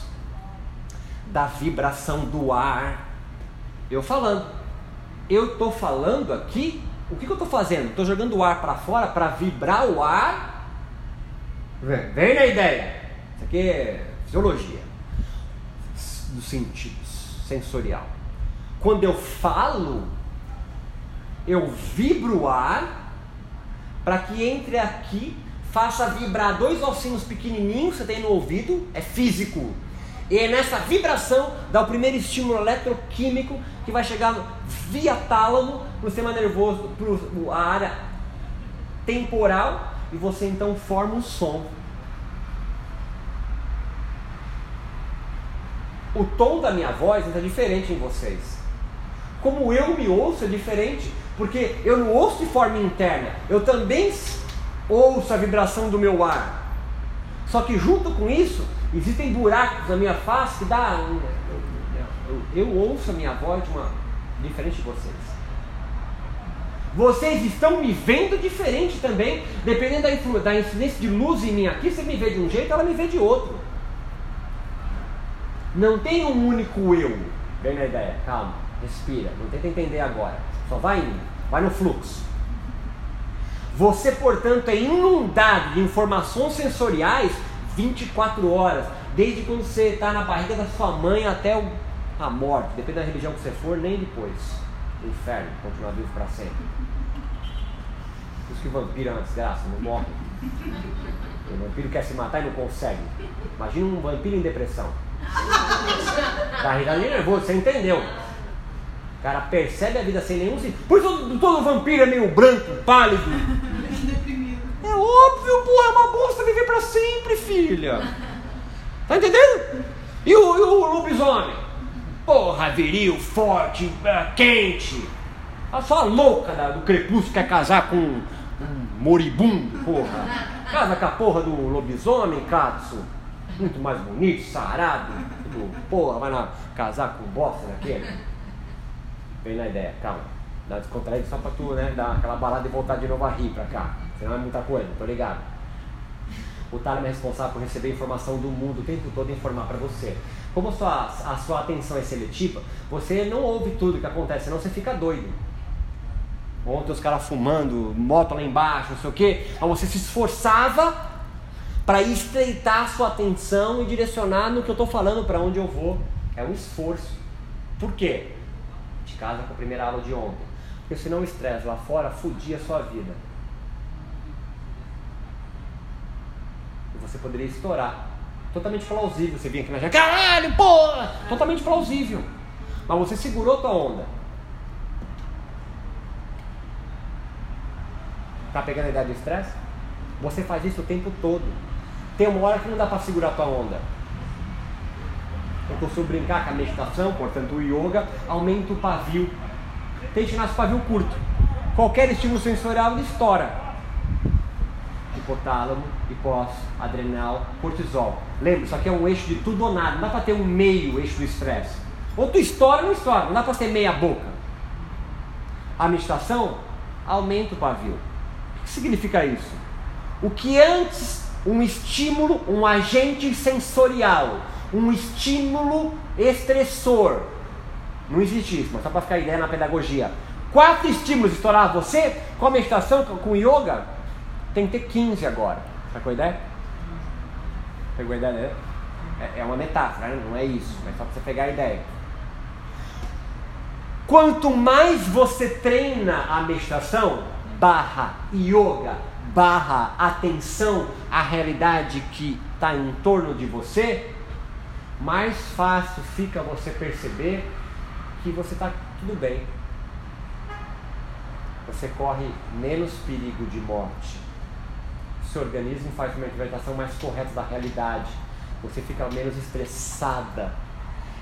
da vibração do ar. Eu falando. Eu estou falando aqui, o que, que eu estou fazendo? Estou jogando o ar para fora para vibrar o ar. Vem, vem na ideia. Isso aqui é fisiologia dos sentidos, sensorial. Quando eu falo, eu vibro o ar para que entre aqui, faça vibrar dois ossinhos pequenininhos que você tem no ouvido, é físico. E é nessa vibração dá o primeiro estímulo eletroquímico que vai chegar via tálamo para o sistema nervoso, para a área temporal, e você então forma um som. O tom da minha voz é diferente em vocês. Como eu me ouço é diferente, porque eu não ouço de forma interna, eu também ouço a vibração do meu ar. Só que junto com isso, existem buracos na minha face que dá. Eu, eu, eu ouço a minha voz de uma, diferente de vocês. Vocês estão me vendo diferente também, dependendo da, influ, da incidência de luz em mim aqui, você me vê de um jeito, ela me vê de outro. Não tem um único eu. Vem na ideia, calma, respira, não tenta entender agora. Só vai indo, vai no fluxo. Você, portanto, é inundado de informações sensoriais 24 horas, desde quando você está na barriga da sua mãe até a morte, depende da religião que você for, nem depois. O inferno, continuar vivo para sempre. Por isso que vampiro é uma desgraça, não morre. O vampiro quer se matar e não consegue. Imagina um vampiro em depressão. Carregado de nervoso, você entendeu? O cara percebe a vida sem nenhum sentido. Por isso todo vampiro é meio branco, pálido. É óbvio, pô, é uma bosta viver para sempre, filha. Tá entendendo? E o, e o lobisomem? Porra, viril, forte, é, quente. A sua louca do crepúsculo quer casar com um moribundo, porra. Casa com a porra do lobisomem, Katsu. Muito mais bonito, sarado. Porra, vai na, casar com bosta daquele. Vem na ideia, calma. Dá descontraído só pra tu, né? Dar aquela balada e voltar de novo a rir pra cá. Senão é muita coisa, tô ligado. O tálamo é responsável por receber informação do mundo o tempo todo e informar para você. Como a sua, a sua atenção é seletiva, você não ouve tudo que acontece, senão você fica doido. Ontem os caras fumando, moto lá embaixo, não sei o quê. Mas você se esforçava para estreitar a sua atenção e direcionar no que eu estou falando, para onde eu vou. É um esforço. Por quê? Casa com a primeira aula de ontem. Porque senão o estresse lá fora fudia a sua vida. E você poderia estourar. Totalmente plausível. Você vinha aqui na janela, caralho, porra! Totalmente plausível. Mas você segurou tua onda. Tá pegando a ideia do estresse? Você faz isso o tempo todo. Tem uma hora que não dá para segurar tua onda. Eu costumo brincar com a meditação, portanto o yoga, aumenta o pavio. Tem que nasce pavio curto. Qualquer estímulo sensorial ele estoura. Hipotálamo, hipós, adrenal, cortisol. Lembra, isso aqui é um eixo de tudo ou nada. Não dá para ter um meio eixo do estresse. Ou tu estoura ou não estoura. Não dá para ter meia boca. A meditação aumenta o pavio. O que significa isso? O que antes um estímulo, um agente sensorial, um estímulo estressor. Não existe isso, mas só para ficar ideia na pedagogia. Quatro estímulos estourar você, com a meditação, com yoga, tem que ter 15 agora. Sacou a ideia? Pegou a ideia, né? É, é uma metáfora, né? não é isso, mas só para você pegar a ideia. Quanto mais você treina a meditação, barra yoga, barra atenção à realidade que está em torno de você, mais fácil fica você perceber que você está tudo bem. Você corre menos perigo de morte. Seu organismo faz uma interpretação mais correta da realidade. Você fica menos estressada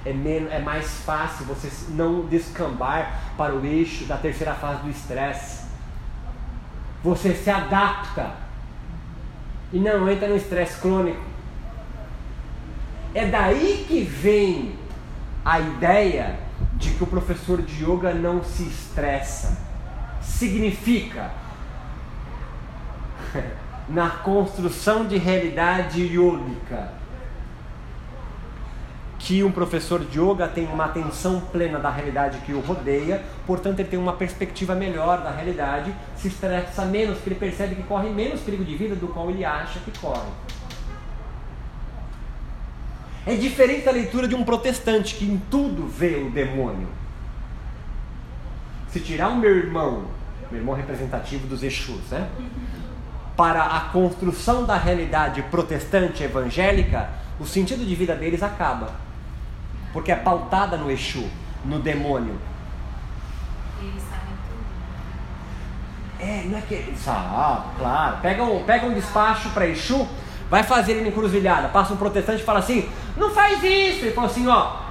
é, menos, é mais fácil você não descambar para o eixo da terceira fase do estresse. Você se adapta e não entra no estresse crônico. É daí que vem a ideia de que o professor de yoga não se estressa. Significa (laughs) na construção de realidade yógica que um professor de yoga tem uma atenção plena da realidade que o rodeia, portanto ele tem uma perspectiva melhor da realidade, se estressa menos, porque ele percebe que corre menos perigo de vida do qual ele acha que corre. É diferente da leitura de um protestante que em tudo vê o demônio. Se tirar o meu irmão, meu irmão representativo dos Exus, né? Para a construção da realidade protestante evangélica, o sentido de vida deles acaba porque é pautada no Exu, no demônio. Eles sabem tudo. É, não é que. Sabe, claro. Pega um, pega um despacho para Exu, vai fazer ele encruzilhada, passa um protestante e fala assim: não faz isso. Ele fala assim: ó,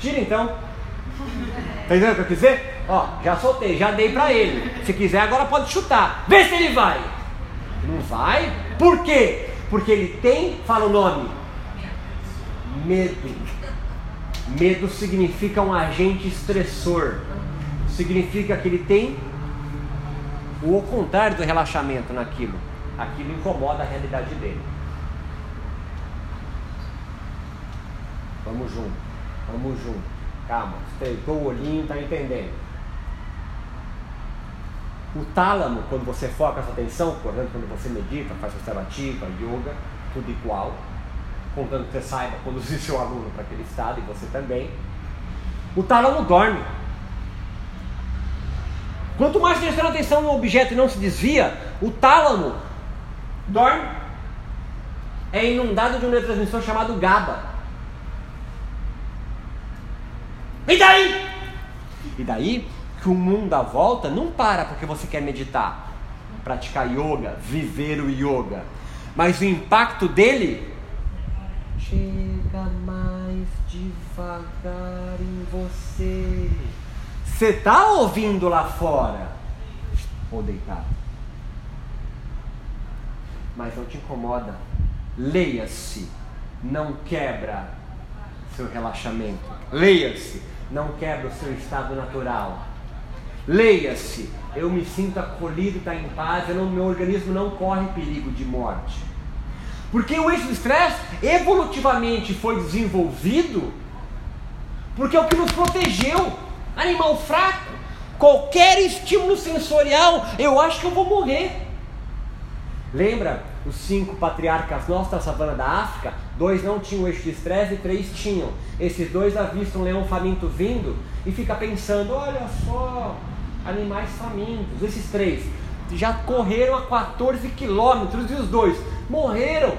tira então. (laughs) Tá entendendo o que eu quis dizer? Ó, já soltei, já dei para ele. Se quiser, agora pode chutar. Vê se ele vai. Não vai? Por quê? Porque ele tem, fala o nome, medo. Medo significa um agente estressor. Significa que ele tem o contrário do relaxamento naquilo. Aquilo incomoda a realidade dele. Vamos junto, vamos junto. Calma, estreitou o olhinho, tá entendendo. O tálamo, quando você foca a sua atenção, por exemplo, quando você medita, faz observativa, yoga, tudo igual contando que você saiba conduzir (laughs) seu aluno para aquele estado e você também. O tálamo dorme. Quanto mais prestando atenção no objeto e não se desvia, o tálamo dorme. É inundado de um neurotransmissor chamado GABA. E daí? E daí que o mundo à volta não para porque você quer meditar, praticar yoga, viver o yoga. Mas o impacto dele chega mais devagar em você. Você está ouvindo lá fora? Ou deitado? Mas não te incomoda. Leia-se. Não quebra seu relaxamento. Leia-se. Não quebra o seu estado natural. Leia-se. Eu me sinto acolhido, está em paz. Não, meu organismo não corre perigo de morte. Porque o eixo do estresse evolutivamente foi desenvolvido porque é o que nos protegeu. Animal fraco, qualquer estímulo sensorial, eu acho que eu vou morrer. Lembra os cinco patriarcas nossos da savana da África? Dois não tinham eixo de estresse e três tinham. Esses dois avistam um leão faminto vindo e fica pensando: olha só, animais famintos. Esses três já correram a 14 quilômetros e os dois morreram.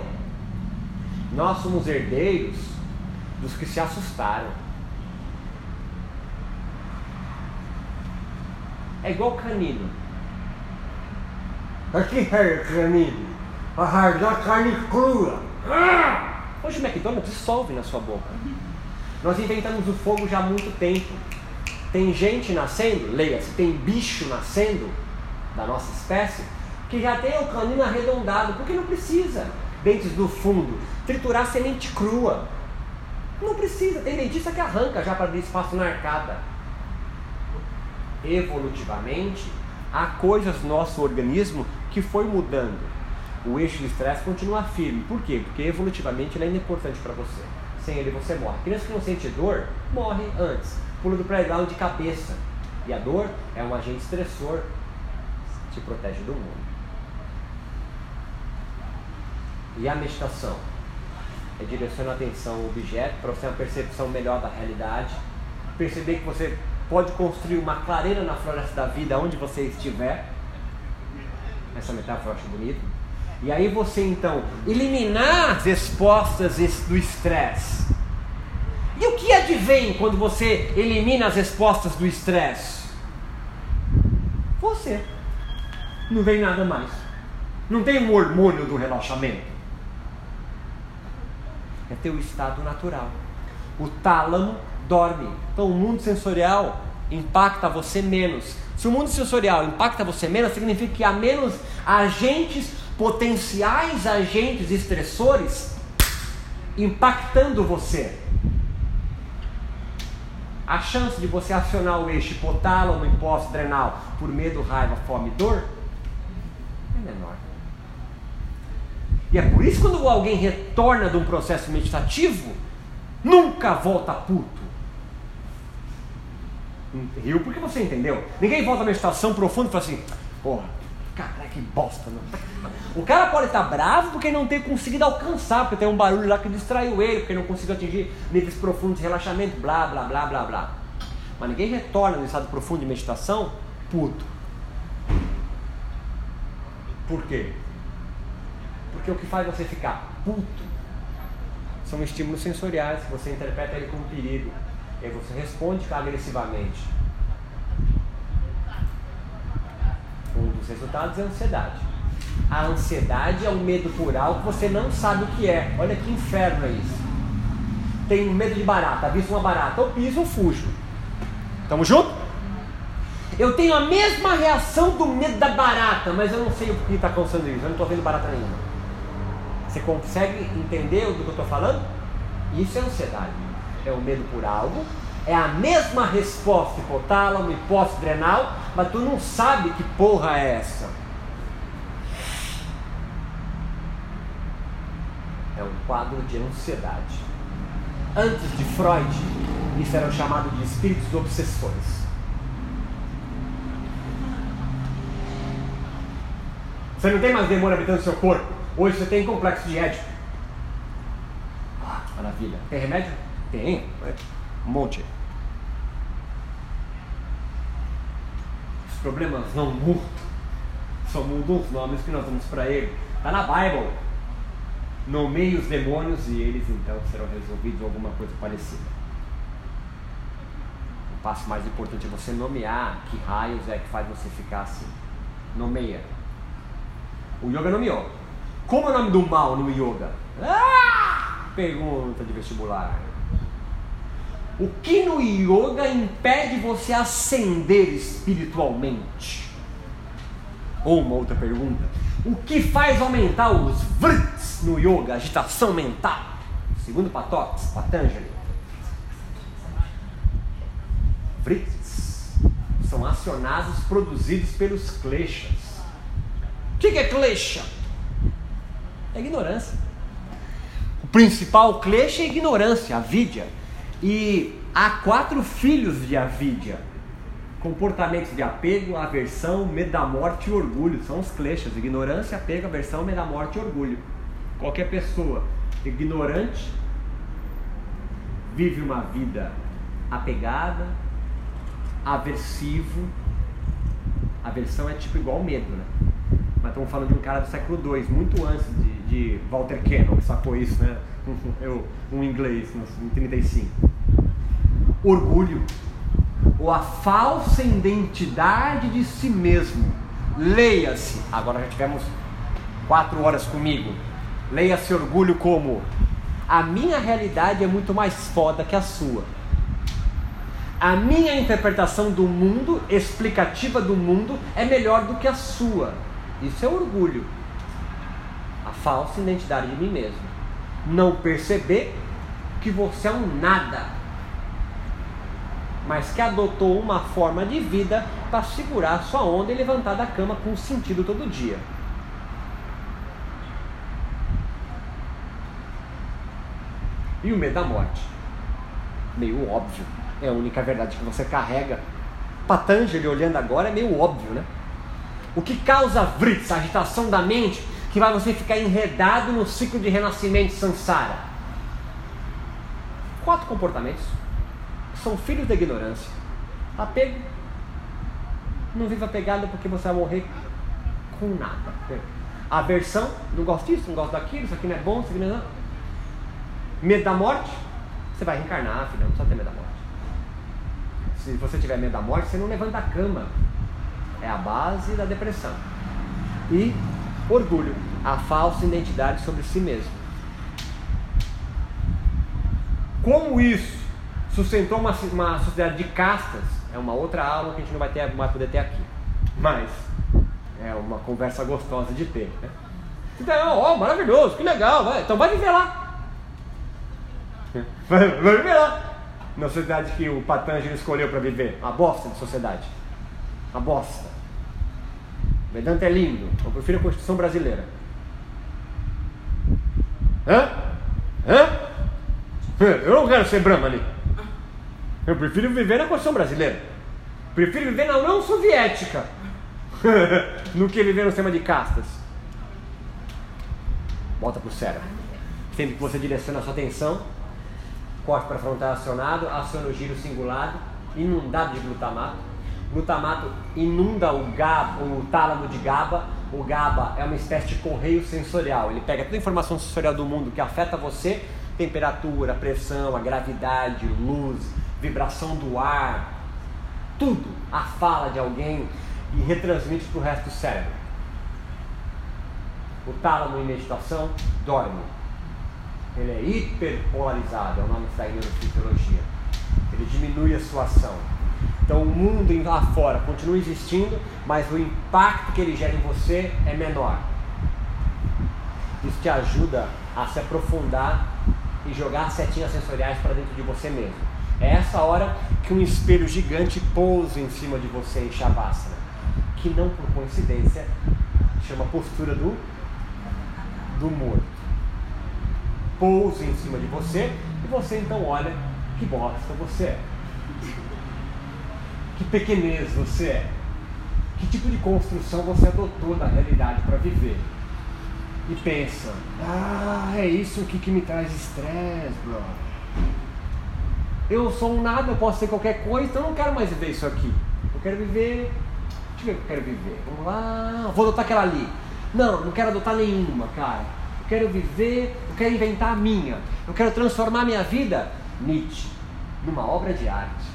Nós somos herdeiros dos que se assustaram. É igual canino. Aqui é canino. A da carne crua. Hoje o McDonald's dissolve na sua boca. Nós inventamos o fogo já há muito tempo. Tem gente nascendo, leia-se, tem bicho nascendo da nossa espécie que já tem o canino arredondado, porque não precisa, dentes do fundo, triturar semente crua. Não precisa, tem dentista que arranca já para abrir espaço na arcada. Evolutivamente, há coisas no nosso organismo que foi mudando. O eixo de estresse continua firme. Por quê? Porque evolutivamente ele é importante para você. Sem ele você morre. Criança que não sente dor, morre antes. Pula do playground de cabeça. E a dor é um agente estressor, te protege do mundo. E a meditação? É direcionar a atenção ao objeto para você ter uma percepção melhor da realidade. Perceber que você pode construir uma clareira na floresta da vida onde você estiver. Essa metáfora eu acho bonita. E aí você então eliminar as respostas do estresse. E o que advém quando você elimina as respostas do estresse? Você. Não vem nada mais. Não tem um hormônio do relaxamento. É teu estado natural. O tálamo dorme. Então o mundo sensorial impacta você menos. Se o mundo sensorial impacta você menos, significa que há menos agentes, potenciais agentes estressores impactando você. A chance de você acionar o eixo hipotálamo, imposto adrenal por medo, raiva, fome e dor é menor. E é por isso que quando alguém retorna de um processo meditativo, nunca volta puto. Riu porque você entendeu. Ninguém volta à meditação profunda e fala assim, porra, cara, que bosta. Não. O cara pode estar bravo porque não tem conseguido alcançar, porque tem um barulho lá que distraiu ele, porque não conseguiu atingir níveis profundos de relaxamento, blá, blá, blá, blá, blá. Mas ninguém retorna no estado profundo de meditação puto. Por quê? Porque o que faz você ficar puto são estímulos sensoriais você interpreta ele como perigo. E aí você responde agressivamente. Um dos resultados é a ansiedade. A ansiedade é um medo algo que você não sabe o que é. Olha que inferno é isso. Tenho medo de barata, aviso uma barata, eu piso, eu fujo. Tamo junto? Eu tenho a mesma reação do medo da barata, mas eu não sei o que está causando isso. Eu não estou vendo barata nenhuma. Você consegue entender do que eu estou falando? Isso é ansiedade. É o medo por algo. É a mesma resposta hipotálamo, hipófise adrenal, mas tu não sabe que porra é essa. É um quadro de ansiedade. Antes de Freud, isso era chamado de espíritos obsessores. Você não tem mais demônio habitando seu corpo. Hoje você tem complexo de Édipo. Ah, maravilha. Tem remédio? Tem. Um monte. Os problemas não mudam. Só mudam os nomes que nós damos para ele. Está na Bible. Nomeie os demônios e eles então serão resolvidos ou alguma coisa parecida. O passo mais importante é você nomear que raios é que faz você ficar assim. Nomeia. O yoga nomeou. Como é o nome do mal no yoga? Ah! Pergunta de vestibular. O que no yoga impede você ascender espiritualmente? Ou uma outra pergunta. O que faz aumentar os vrits no yoga, agitação mental? Segundo Patox, Patanjali. Vrits são acionados produzidos pelos kleshas. O que é klesha? É ignorância. O principal klesha é ignorância, a vidya. E há quatro filhos de avidya comportamentos de apego, aversão, medo da morte e orgulho. São os kleshas: ignorância, apego, aversão, medo da morte e orgulho. Qualquer pessoa ignorante vive uma vida apegada, aversivo. Aversão é tipo igual medo, né? Mas estamos falando de um cara do século II, muito antes de, de Walter Cannon, que sacou isso, né? (laughs) Eu, um inglês, em 35. Orgulho ou a falsa identidade de si mesmo. Leia-se, agora já tivemos quatro horas comigo. Leia-se orgulho como a minha realidade é muito mais foda que a sua. A minha interpretação do mundo, explicativa do mundo, é melhor do que a sua. Isso é orgulho. A falsa identidade de mim mesmo. Não perceber que você é um nada mas que adotou uma forma de vida para segurar sua onda e levantar da cama com sentido todo dia. E o medo da morte. Meio óbvio. É a única verdade que você carrega. Patanjali olhando agora é meio óbvio, né? O que causa vrits, a agitação da mente, que vai você ficar enredado no ciclo de renascimento sansara? Quatro comportamentos são filhos da ignorância. Apego. Não viva apegado porque você vai morrer com nada. Aversão, não gosto disso, não gosto daquilo, isso aqui não é bom, isso aqui não é. Medo da morte, você vai reencarnar, filho, não precisa ter medo da morte. Se você tiver medo da morte, você não levanta a cama. É a base da depressão. E orgulho, a falsa identidade sobre si mesmo. Como isso sustentou uma, uma sociedade de castas, é uma outra aula que a gente não vai, ter, vai poder ter aqui. Mas é uma conversa gostosa de ter. Né? Então, ó, maravilhoso, que legal, vai. então vai viver lá. (laughs) Vai, vai viver lá. Na sociedade que o Patanjali escolheu para viver. A bosta de sociedade. A bosta. Vedanta é lindo. Eu prefiro a Constituição brasileira. Hã? Hã? Eu não quero ser Brahmani. Eu prefiro viver na Constituição brasileira. Prefiro viver na União Soviética. (laughs) no que viver no sistema de castas. Volta para o cérebro. Sempre que você direciona a sua atenção, corte para frontal acionado, aciona o giro singular, inundado de glutamato. Glutamato inunda o, GABA, o tálamo de GABA. O GABA é uma espécie de correio sensorial. Ele pega toda a informação sensorial do mundo que afeta você, temperatura, pressão, a gravidade, luz, vibração do ar, tudo, a fala de alguém, e retransmite para o resto do cérebro. O tálamo em meditação dorme. Ele é hiperpolarizado, é o nome que está em neurofisiologia. Ele diminui a sua ação. Então o mundo lá fora continua existindo, mas o impacto que ele gera em você é menor. Isso te ajuda a se aprofundar e jogar setinhas sensoriais para dentro de você mesmo. É essa hora que um espelho gigante pousa em cima de você em Shavasana que não por coincidência chama postura do, do morto. Pousa em cima de você e você então olha que bosta você é. Que pequenez você é. Que tipo de construção você adotou da realidade para viver. E pensa, ah, é isso que, que me traz estresse, bro. Eu sou um nada, eu posso ser qualquer coisa, então eu não quero mais viver isso aqui. Eu quero viver Deixa eu ver o que eu quero viver. Vamos lá, vou adotar aquela ali. Não, não quero adotar nenhuma, cara. Eu quero viver, eu quero inventar a minha. Eu quero transformar a minha vida, Nietzsche, numa obra de arte.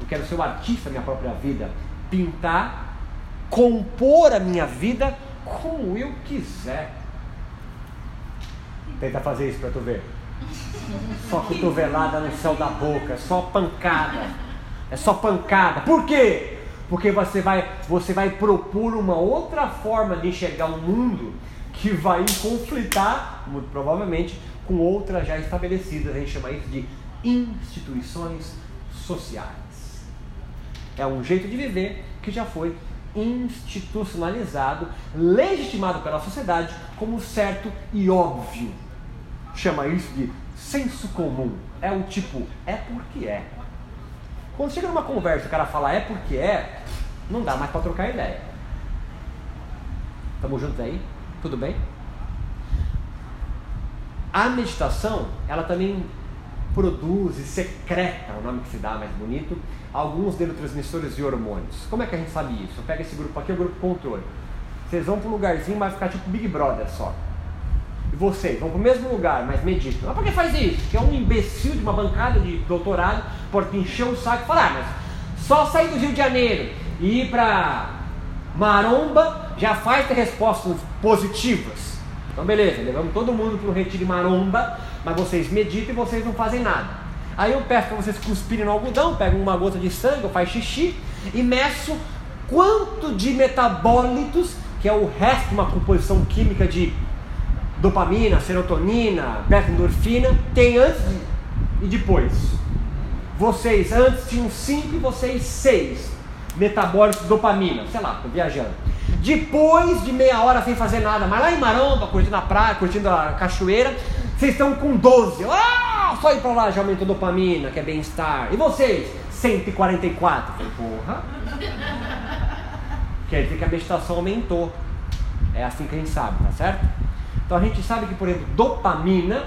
Eu quero ser o artista da minha própria vida. Pintar, compor a minha vida como eu quiser. Tenta fazer isso para tu ver. Só cotovelada no céu da boca, só pancada. É só pancada. Por quê? Porque você vai, você vai propor uma outra forma de enxergar o mundo que vai conflitar, muito provavelmente, com outras já estabelecidas. A gente chama isso de instituições sociais. É um jeito de viver que já foi institucionalizado, legitimado pela sociedade como certo e óbvio. Chama isso de senso comum. É o tipo, é porque é. Quando chega numa conversa o cara fala é porque é, não dá mais para trocar ideia. Tamo juntos aí? Tudo bem? A meditação, ela também produz e secreta, o nome que se dá mais bonito, alguns neurotransmissores e hormônios. Como é que a gente sabe isso? Eu pego esse grupo aqui, é o grupo controle. Vocês vão para um lugarzinho, vai ficar tipo Big Brother só. E vocês vão para o mesmo lugar, mas meditam. Mas por que faz isso? Porque é um imbecil de uma bancada de doutorado pode encher o saco e falar, ah, mas só sair do Rio de Janeiro e ir para Maromba já faz ter respostas positivas. Então beleza, levamos todo mundo para o retiro de Maromba, mas vocês meditam e vocês não fazem nada. Aí eu peço para vocês cuspirem no algodão, pegam uma gota de sangue ou faz xixi e meço quanto de metabólitos, que é o resto uma composição química de dopamina, serotonina, beta-endorfina, tem antes e depois. Vocês antes tinham 5 e vocês 6 metabólicos de dopamina, sei lá, tô viajando. Depois de meia hora sem fazer nada, mas lá em Maromba, curtindo a praia, curtindo a cachoeira, Vocês estão com 12. Ah, só ir para lá já aumentou dopamina, que é bem-estar. E vocês? 144. Falei, porra. Quer dizer que a meditação aumentou. É assim que a gente sabe, tá certo? Então a gente sabe que, por exemplo, dopamina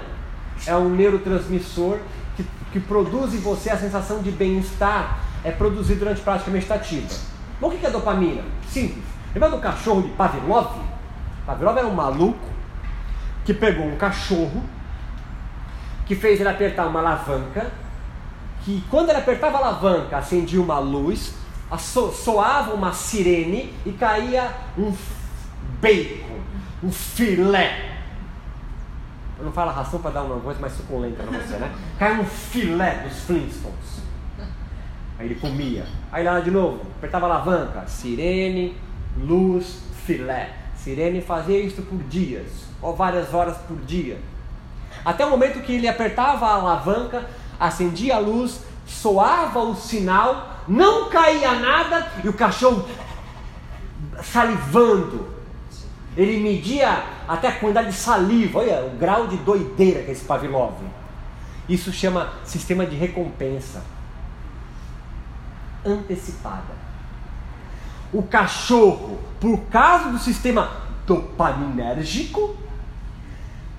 é um neurotransmissor que, que produz em você a sensação de bem-estar, é produzido durante a prática meditativa. Bom, o que é dopamina? Simples. Lembra do cachorro de Pavlov? Pavlov era um maluco que pegou um cachorro, que fez ele apertar uma alavanca, que quando ele apertava a alavanca acendia uma luz, soava uma sirene e caía um bacon, um filé. Eu não falo ração para dar uma coisa mais suculenta para você, né? (laughs) Cai um filé dos Flintstones. Aí ele comia. Aí lá de novo, apertava a alavanca, sirene, luz, filé. Sirene fazia isso por dias, ou várias horas por dia. Até o momento que ele apertava a alavanca, acendia a luz, soava o sinal, não caía nada e o cachorro salivando. Ele media até a quantidade de saliva, olha o grau de doideira que é esse Pavlov. Isso chama sistema de recompensa antecipada. O cachorro, por causa do sistema dopaminérgico,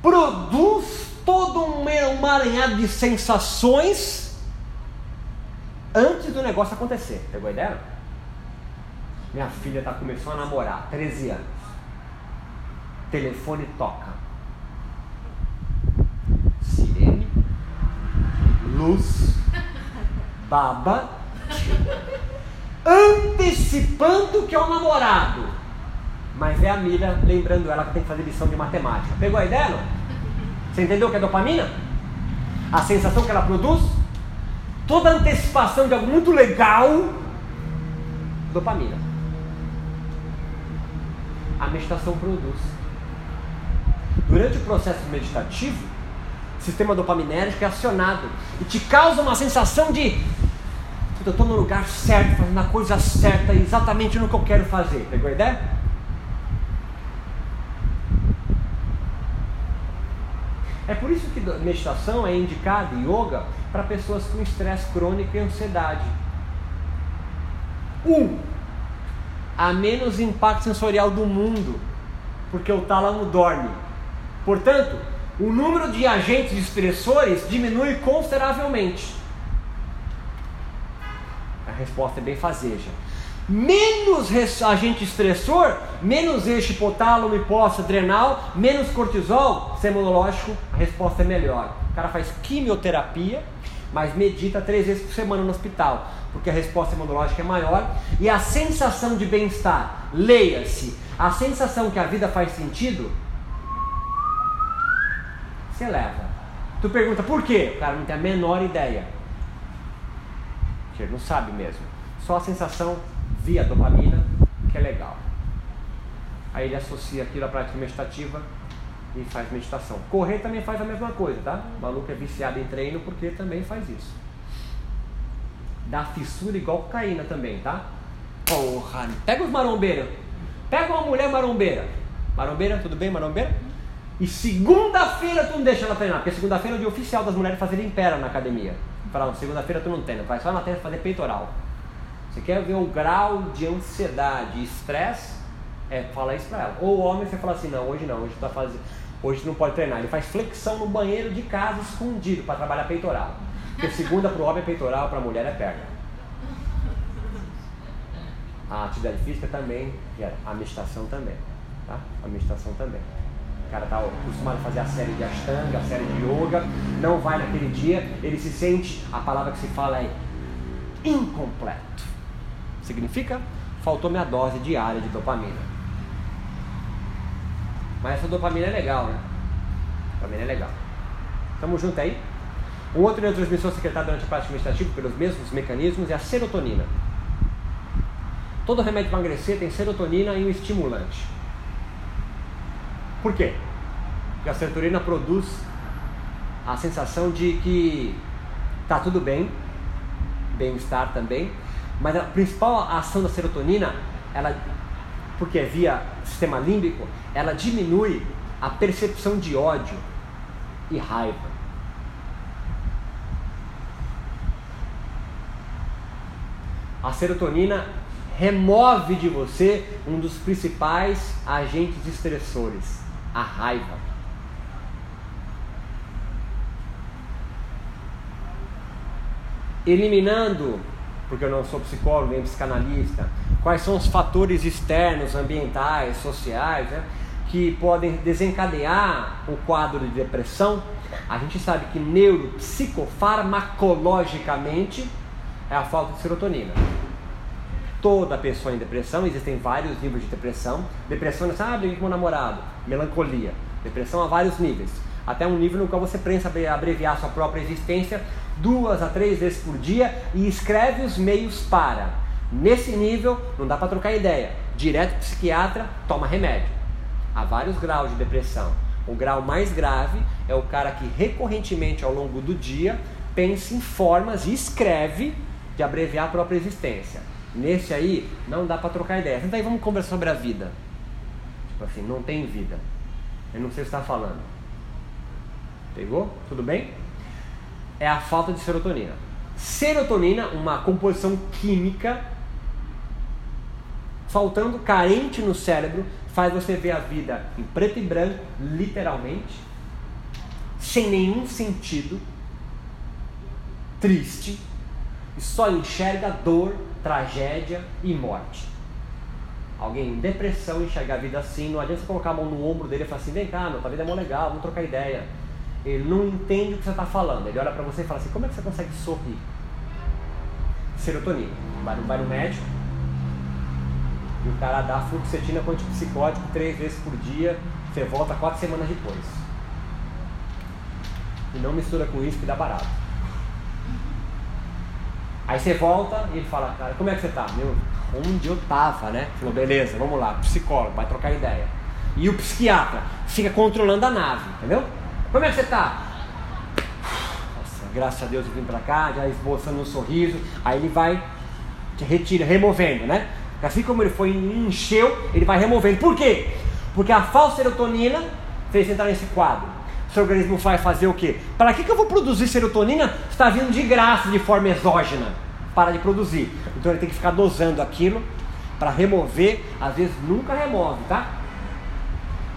produz todo um emaranhado de sensações antes do negócio acontecer. Pegou a ideia? Minha filha tá, começou a namorar, 13 anos. Telefone toca. Sirene, luz, baba, antecipando que é o namorado. Mas é a Mira lembrando ela que tem que fazer lição de matemática. Pegou a ideia? Não? Você entendeu o que é dopamina? A sensação que ela produz? Toda antecipação de algo muito legal, dopamina. A meditação produz. Durante o processo meditativo, o sistema dopaminérgico é acionado e te causa uma sensação de eu estou no lugar certo, fazendo a coisa certa, exatamente no que eu quero fazer. Pegou a ideia? É por isso que meditação é indicada, yoga, para pessoas com estresse crônico e ansiedade. Um, a menos impacto sensorial do mundo, porque o tálamo dorme. Portanto, o número de agentes estressores diminui consideravelmente. A resposta é bem fazeja. Menos agente estressor, menos eixo hipotálamo, hipófise adrenal, menos cortisol, sistema imunológico, a resposta é melhor. O cara faz quimioterapia, mas medita três vezes por semana no hospital, porque a resposta imunológica é maior e a sensação de bem-estar, leia-se, a sensação que a vida faz sentido, se eleva. Tu pergunta por quê? O cara não tem a menor ideia. Ele não sabe mesmo. Só a sensação via dopamina, que é legal. Aí ele associa aquilo à prática meditativa e faz meditação. Correr também faz a mesma coisa, tá? O maluco é viciado em treino porque também faz isso. Dá fissura igual cocaína também, tá? Porra, pega os marombeiros. Pega uma mulher marombeira. Marombeira, tudo bem, marombeira? E segunda-feira tu não deixa ela treinar, porque segunda-feira é o dia oficial das mulheres fazerem pera na academia. Fala, segunda-feira tu não treina, vai só na terça fazer peitoral. Você quer ver o grau de ansiedade e estresse? É, fala isso pra ela. Ou o homem você fala assim, não, hoje não, hoje tá fazendo. Hoje não pode treinar. Ele faz flexão no banheiro de casa escondido para trabalhar peitoral. Porque segunda pro homem é peitoral, pra mulher é perna. A atividade física também, a meditação também. Tá? A meditação também. O cara está acostumado a fazer a série de Ashtanga, a série de Yoga, não vai naquele dia, ele se sente, a palavra que se fala é incompleto. Significa, faltou minha dose diária de dopamina. Mas essa dopamina é legal, né? Dopamina é legal. Tamo junto aí? Um outro neurotransmissor secretado durante a prática meditativa pelos mesmos mecanismos é a serotonina. Todo remédio para emagrecer tem serotonina e um estimulante. Por quê? Porque a serotonina produz a sensação de que tá tudo bem, bem-estar também, mas a principal ação da serotonina, ela, porque é via sistema límbico, ela diminui a percepção de ódio. e raiva. A serotonina remove de você um dos principais agentes estressores, a raiva. Eliminando, porque eu não sou psicólogo nem psicanalista, quais são os fatores externos, ambientais, sociais, né, que podem desencadear o quadro de depressão, a gente sabe que neuropsicofarmacologicamente é a falta de serotonina. Toda pessoa em depressão, existem vários níveis de depressão. Depressão é ah, briguei com meu namorado, melancolia. Depressão a vários níveis. Até um nível no qual você pensa abreviar sua própria existência duas a três vezes por dia e escreve os meios para. Nesse nível, não dá para trocar ideia. Direto psiquiatra, toma remédio. Há vários graus de depressão. O grau mais grave é o cara que recorrentemente ao longo do dia pensa em formas e escreve de abreviar a própria existência. Nesse aí, não dá para trocar ideia. Então aí, vamos conversar sobre a vida. Tipo assim, não tem vida. Eu não sei o que está falando. Pegou? Tudo bem? É a falta de serotonina. Serotonina, uma composição química, faltando, carente no cérebro, faz você ver a vida em preto e branco, literalmente, sem nenhum sentido, triste, e só enxerga dor, tragédia e morte. Alguém em depressão enxerga a vida assim, não adianta você colocar a mão no ombro dele e falar assim: vem cá, meu, tua vida é mó legal, vamos trocar ideia. Ele não entende o que você está falando. Ele olha para você e fala assim: como é que você consegue sorrir? Serotonina. Vai, vai no médico e o cara dá fluoxetina com antipsicótico três vezes por dia. Você volta quatro semanas depois. E não mistura com isso que dá barato. Aí você volta e ele fala, cara, como é que você tá? Meu, onde eu tava, né? Falou, beleza, vamos lá, psicólogo, vai trocar ideia. E o psiquiatra fica controlando a nave, entendeu? Como é que você tá? Nossa, graças a Deus eu vim pra cá, já esboçando um sorriso. Aí ele vai retira, removendo, né? Assim como ele foi encheu, ele vai removendo. Por quê? Porque a falsa serotonina fez entrar nesse quadro. Seu organismo vai fazer o quê? Para que, que eu vou produzir serotonina se está vindo de graça, de forma exógena? Para de produzir. Então ele tem que ficar dosando aquilo para remover. Às vezes nunca remove, tá?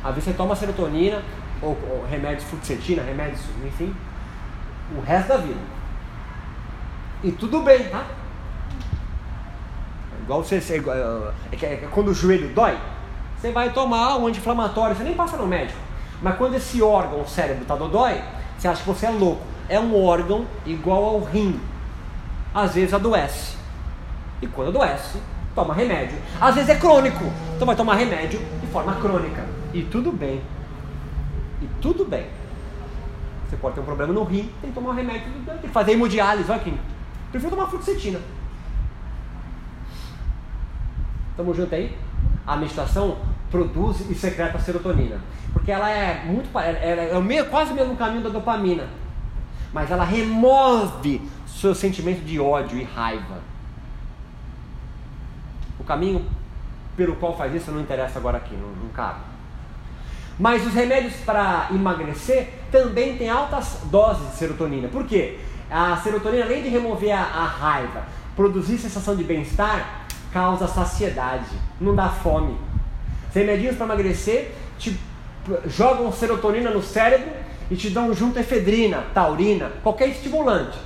Às vezes você toma serotonina, ou, ou remédios fluoxetina, remédios, enfim, o resto da vida. E tudo bem, tá? Igual você, é, é, é, quando o joelho dói, você vai tomar um anti-inflamatório, você nem passa no médico. Mas quando esse órgão, o cérebro, está dodói, você acha que você é louco. É um órgão igual ao rim. Às vezes adoece. E quando adoece, toma remédio. Às vezes é crônico. Então vai tomar remédio de forma crônica. E tudo bem. E tudo bem. Você pode ter um problema no rim, tem que tomar um remédio, tem que fazer hemodiálise, olha aqui. Prefiro tomar fluoxetina. Estamos juntos aí? A meditação produz e secreta serotonina. Porque ela é muito. Ela é o meio, quase o mesmo caminho da dopamina. Mas ela remove seu sentimento de ódio e raiva. O caminho pelo qual faz isso não interessa agora aqui, não, não cabe. Mas os remédios para emagrecer também têm altas doses de serotonina. Por quê? A serotonina, além de remover a, a raiva, produzir sensação de bem-estar, causa saciedade, não dá fome. Os para emagrecer te jogam serotonina no cérebro e te dão junto efedrina, taurina, qualquer estimulante.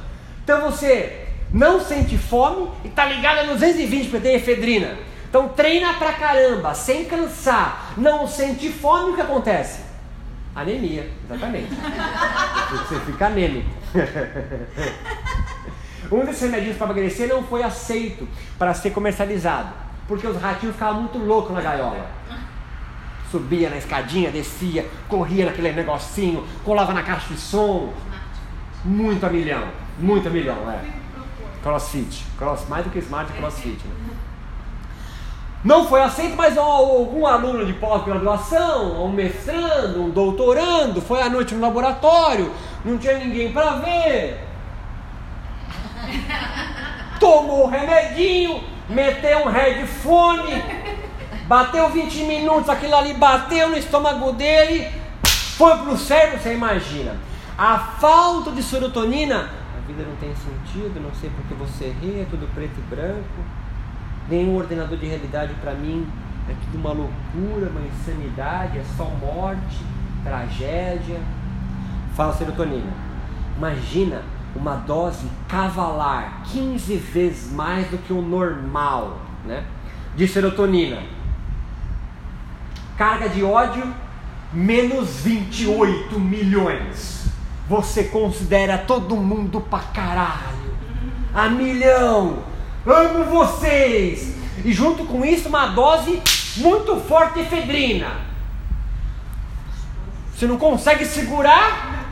Então você não sente fome e está ligado a 220 porque tem efedrina. Então treina pra caramba, sem cansar, não sente fome, o que acontece? Anemia, exatamente. Você fica anêmico. (laughs) um desses remedinhos para emagrecer não foi aceito para ser comercializado, porque os ratinhos ficavam muito loucos na gaiola. Subia na escadinha, descia, corria naquele negocinho, colava na caixa de som. Muito a milhão, muito a milhão, é. Crossfit, cross, mais do que smart, crossfit. Né? Não foi aceito, mas algum aluno de pós-graduação, um mestrando, um doutorando, foi à noite no laboratório, não tinha ninguém para ver. (laughs) Tomou o remedinho, meteu um headphone, bateu 20 minutos, aquilo ali bateu no estômago dele, foi pro cérebro, você imagina. A falta de serotonina, a vida não tem sentido, não sei porque você ri, é tudo preto e branco. Nenhum ordenador de realidade para mim é tudo uma loucura, uma insanidade, é só morte, tragédia. Fala serotonina. Imagina uma dose cavalar, 15 vezes mais do que o normal, né? De serotonina. Carga de ódio, menos 28 milhões. Você considera todo mundo pra caralho. A milhão. Amo vocês. E junto com isso, uma dose muito forte de efedrina. Você não consegue segurar?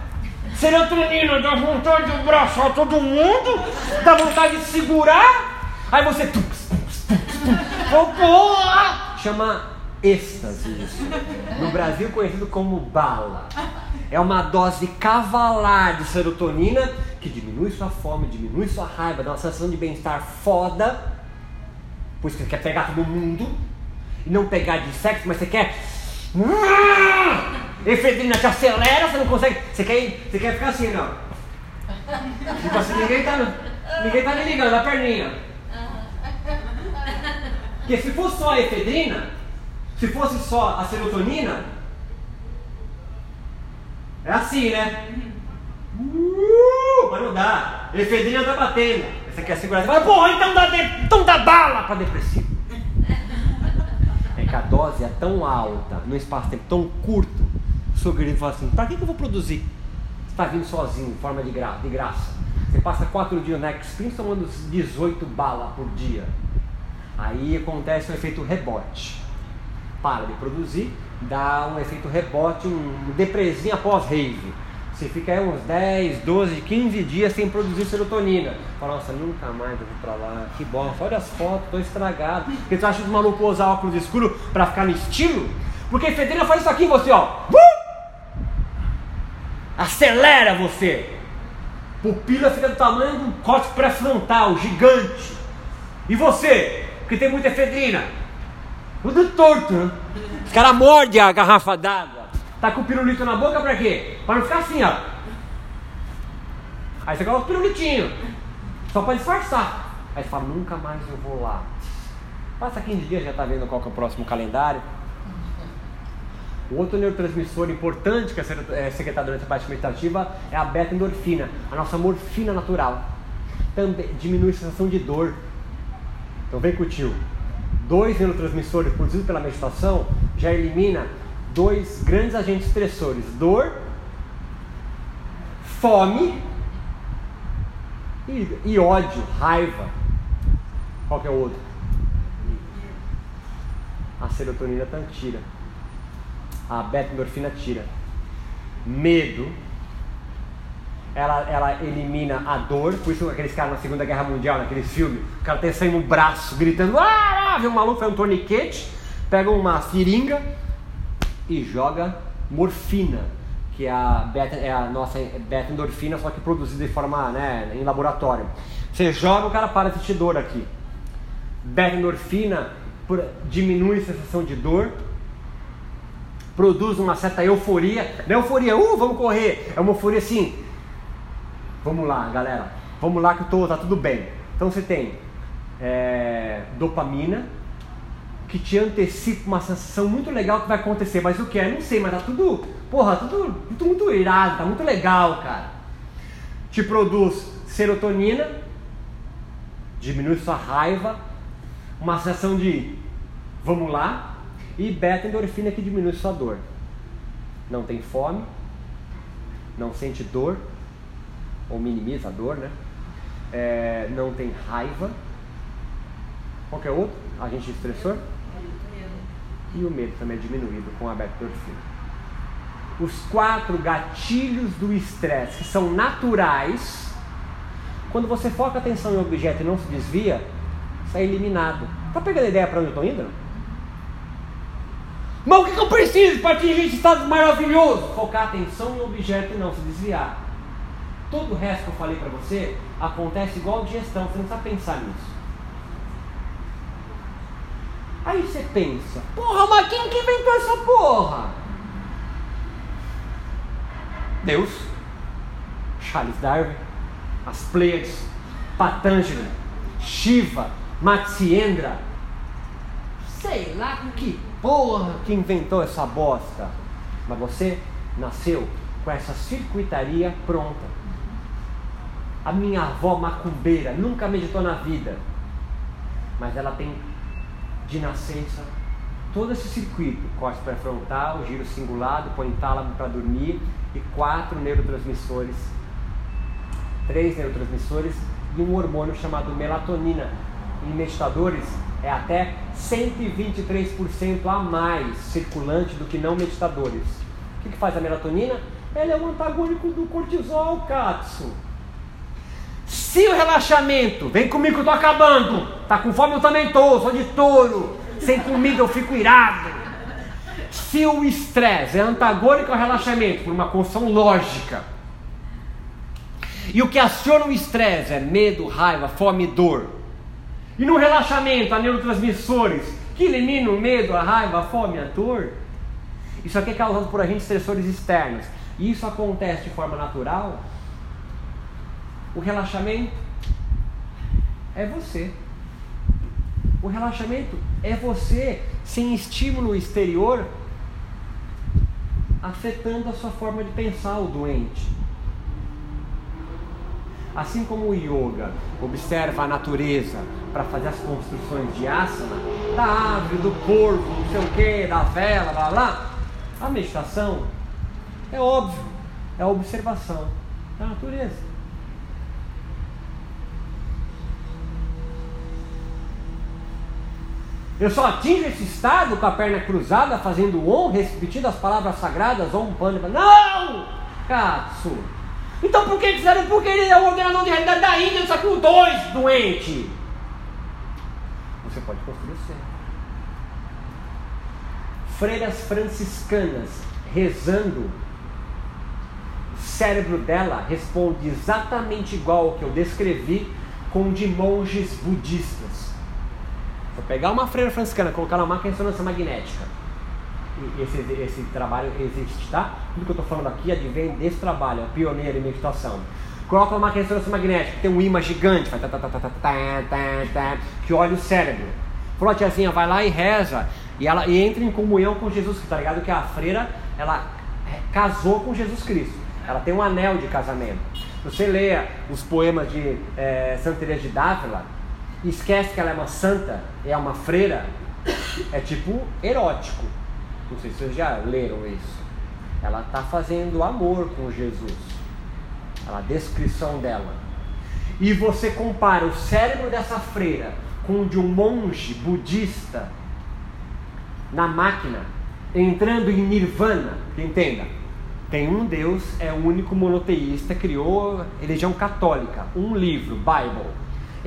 Serotonina dá vontade de abraçar todo mundo, dá vontade de segurar, aí você. Oh, porra! Chama êxtase isso. No Brasil conhecido como bala. É uma dose cavalar de serotonina que diminui sua fome, diminui sua raiva, dá uma sensação de bem-estar foda. Por isso que você quer pegar todo mundo. E não pegar de sexo, mas você quer. Efedrina te acelera, você não consegue. Você quer, você quer ficar assim, não. Tipo assim, ninguém tá, ninguém tá me ligando, a perninha. Porque se fosse só a efedrina, se fosse só a serotonina, é assim, né? Uh, mas não dá. Efedrina tá batendo. Você quer segurar, você fala, porra, então dá, de, então dá bala para depressivo. É que a dose é tão alta, num espaço-tempo tão curto, o seu querido fala assim, para que, que eu vou produzir? Você está vindo sozinho, em forma de, gra de graça. Você passa quatro dias no X-Prince tomando 18 balas por dia. Aí acontece um efeito rebote. Para de produzir, dá um efeito rebote, um depresinho após rave. Você fica aí uns 10, 12, 15 dias sem produzir serotonina. Fala, nossa, nunca mais eu vou pra lá. Que bosta, olha as fotos, tô estragado. Porque tu acha que os malucos usar óculos escuros pra ficar no estilo? Porque efedrina faz isso aqui em você, ó. Uh! Acelera você. Pupila fica do tamanho de um corte pré-frontal, gigante. E você, que tem muita efedrina? Tudo torto, né? Os caras mordem a garrafa d'água. Tá com o pirulito na boca pra quê? Pra não ficar assim, ó. Aí você coloca o pirulitinho. Só pra disfarçar. Aí você fala, nunca mais eu vou lá. Passa 15 dias, já tá vendo qual que é o próximo calendário. O outro neurotransmissor importante que é secretado durante a parte meditativa é a beta-endorfina, a nossa morfina natural. Também diminui a sensação de dor. Então vem com o tio. Dois neurotransmissores produzidos pela meditação já elimina dois grandes agentes estressores: dor, fome e, e ódio, raiva. Qual é o outro? A serotonina tira. A beta-endorfina tira. Medo. Ela, ela elimina a dor, por isso aqueles caras na Segunda Guerra Mundial, naqueles filmes, o cara tem sangue no braço, gritando, ah, vê um maluco, faz um torniquete, pega uma seringa, e joga morfina, que é a, beta, é a nossa beta-endorfina, só que produzida de forma né, em laboratório. Você joga, o cara para de sentir dor aqui. Beta-endorfina diminui a sensação de dor, produz uma certa euforia. Não é euforia, uh, vamos correr. É uma euforia assim. Vamos lá, galera. Vamos lá que eu tô, tá tudo bem. Então você tem é, dopamina, que te antecipa uma sensação muito legal que vai acontecer. Mas o que é? Não sei, mas tá tudo, porra, tudo, tudo muito irado, tá muito legal, cara. Te produz serotonina, diminui sua raiva, uma sensação de vamos lá, e beta-endorfina que diminui sua dor. Não tem fome, não sente dor, ou minimiza a dor, né? É, não tem raiva. Qualquer outro agente estressor? e o medo também é diminuído com a beta-endorfina. Os quatro gatilhos do estresse, que são naturais, quando você foca a atenção em um objeto e não se desvia, isso é eliminado. Tá pegando a ideia para onde eu estou indo? Mas o que eu preciso para atingir esse estado maravilhoso? Focar a atenção em objeto e não se desviar. Todo o resto que eu falei para você acontece igual digestão, você não precisa pensar nisso. Aí você pensa, porra, mas quem que inventou essa porra? Deus. Charles Darwin, as Pleiades, Patanjali, Shiva, Matsyendra, sei lá com que porra que inventou essa bosta. Mas você nasceu com essa circuitaria pronta. A minha avó macumbeira nunca meditou na vida, mas ela tem de nascença todo esse circuito: corte pré-frontal, giro cingulado, põe tálamo para dormir e quatro neurotransmissores, três neurotransmissores e um hormônio chamado melatonina. Em meditadores é até 123% a mais circulante do que não meditadores. O que, que faz a melatonina? Ela é um antagônico do cortisol, Katsu. Se o relaxamento, vem comigo que eu tô acabando. Tá com fome eu também tô, sou de touro. Sem comida eu fico irado. Se o estresse é antagônico ao relaxamento por uma construção lógica, e o que aciona o estresse é medo, raiva, fome e dor, e no relaxamento há neurotransmissores que eliminam o medo, a raiva, a fome a dor, isso aqui é causado por agentes estressores externos. E isso acontece de forma natural. O relaxamento é você. O relaxamento é você sem estímulo exterior afetando a sua forma de pensar, o doente. Assim como o yoga observa a natureza para fazer as construções de asana, da árvore, do corvo, não sei o que, da vela, blá blá, a meditação é óbvio, é a observação da natureza. Eu só atingo esse estado com a perna cruzada, fazendo on, repetindo as palavras sagradas, om, pano. Não! Katsu! Então por que fizeram? Porque ele é o ordenador de realidade da Índia, só com dois doentes. Você pode construir o seu. Freiras franciscanas rezando, o cérebro dela responde exatamente igual ao que eu descrevi com o de monges budistas. Vou pegar uma freira franciscana, colocar na máquina de ressonância magnética. Esse, esse trabalho existe, tá? Tudo que eu estou falando aqui advém desse trabalho, é pioneiro em meditação. Coloca uma máquina de ressonância magnética, tem um imã gigante, faz tá, tá, tá, que olha o cérebro. Falou tiazinha, vai lá e reza. E ela e entra em comunhão com Jesus tá ligado? Que a freira, ela casou com Jesus Cristo. Ela tem um anel de casamento. Você lê os poemas de é, Santa Teresa de Dávila, esquece que ela é uma santa, é uma freira, é tipo erótico. Não sei se vocês já leram isso. Ela está fazendo amor com Jesus. A descrição dela. E você compara o cérebro dessa freira com o de um monge budista na máquina, entrando em nirvana. Entenda, tem um Deus, é o único monoteísta, criou religião católica, um livro, Bible.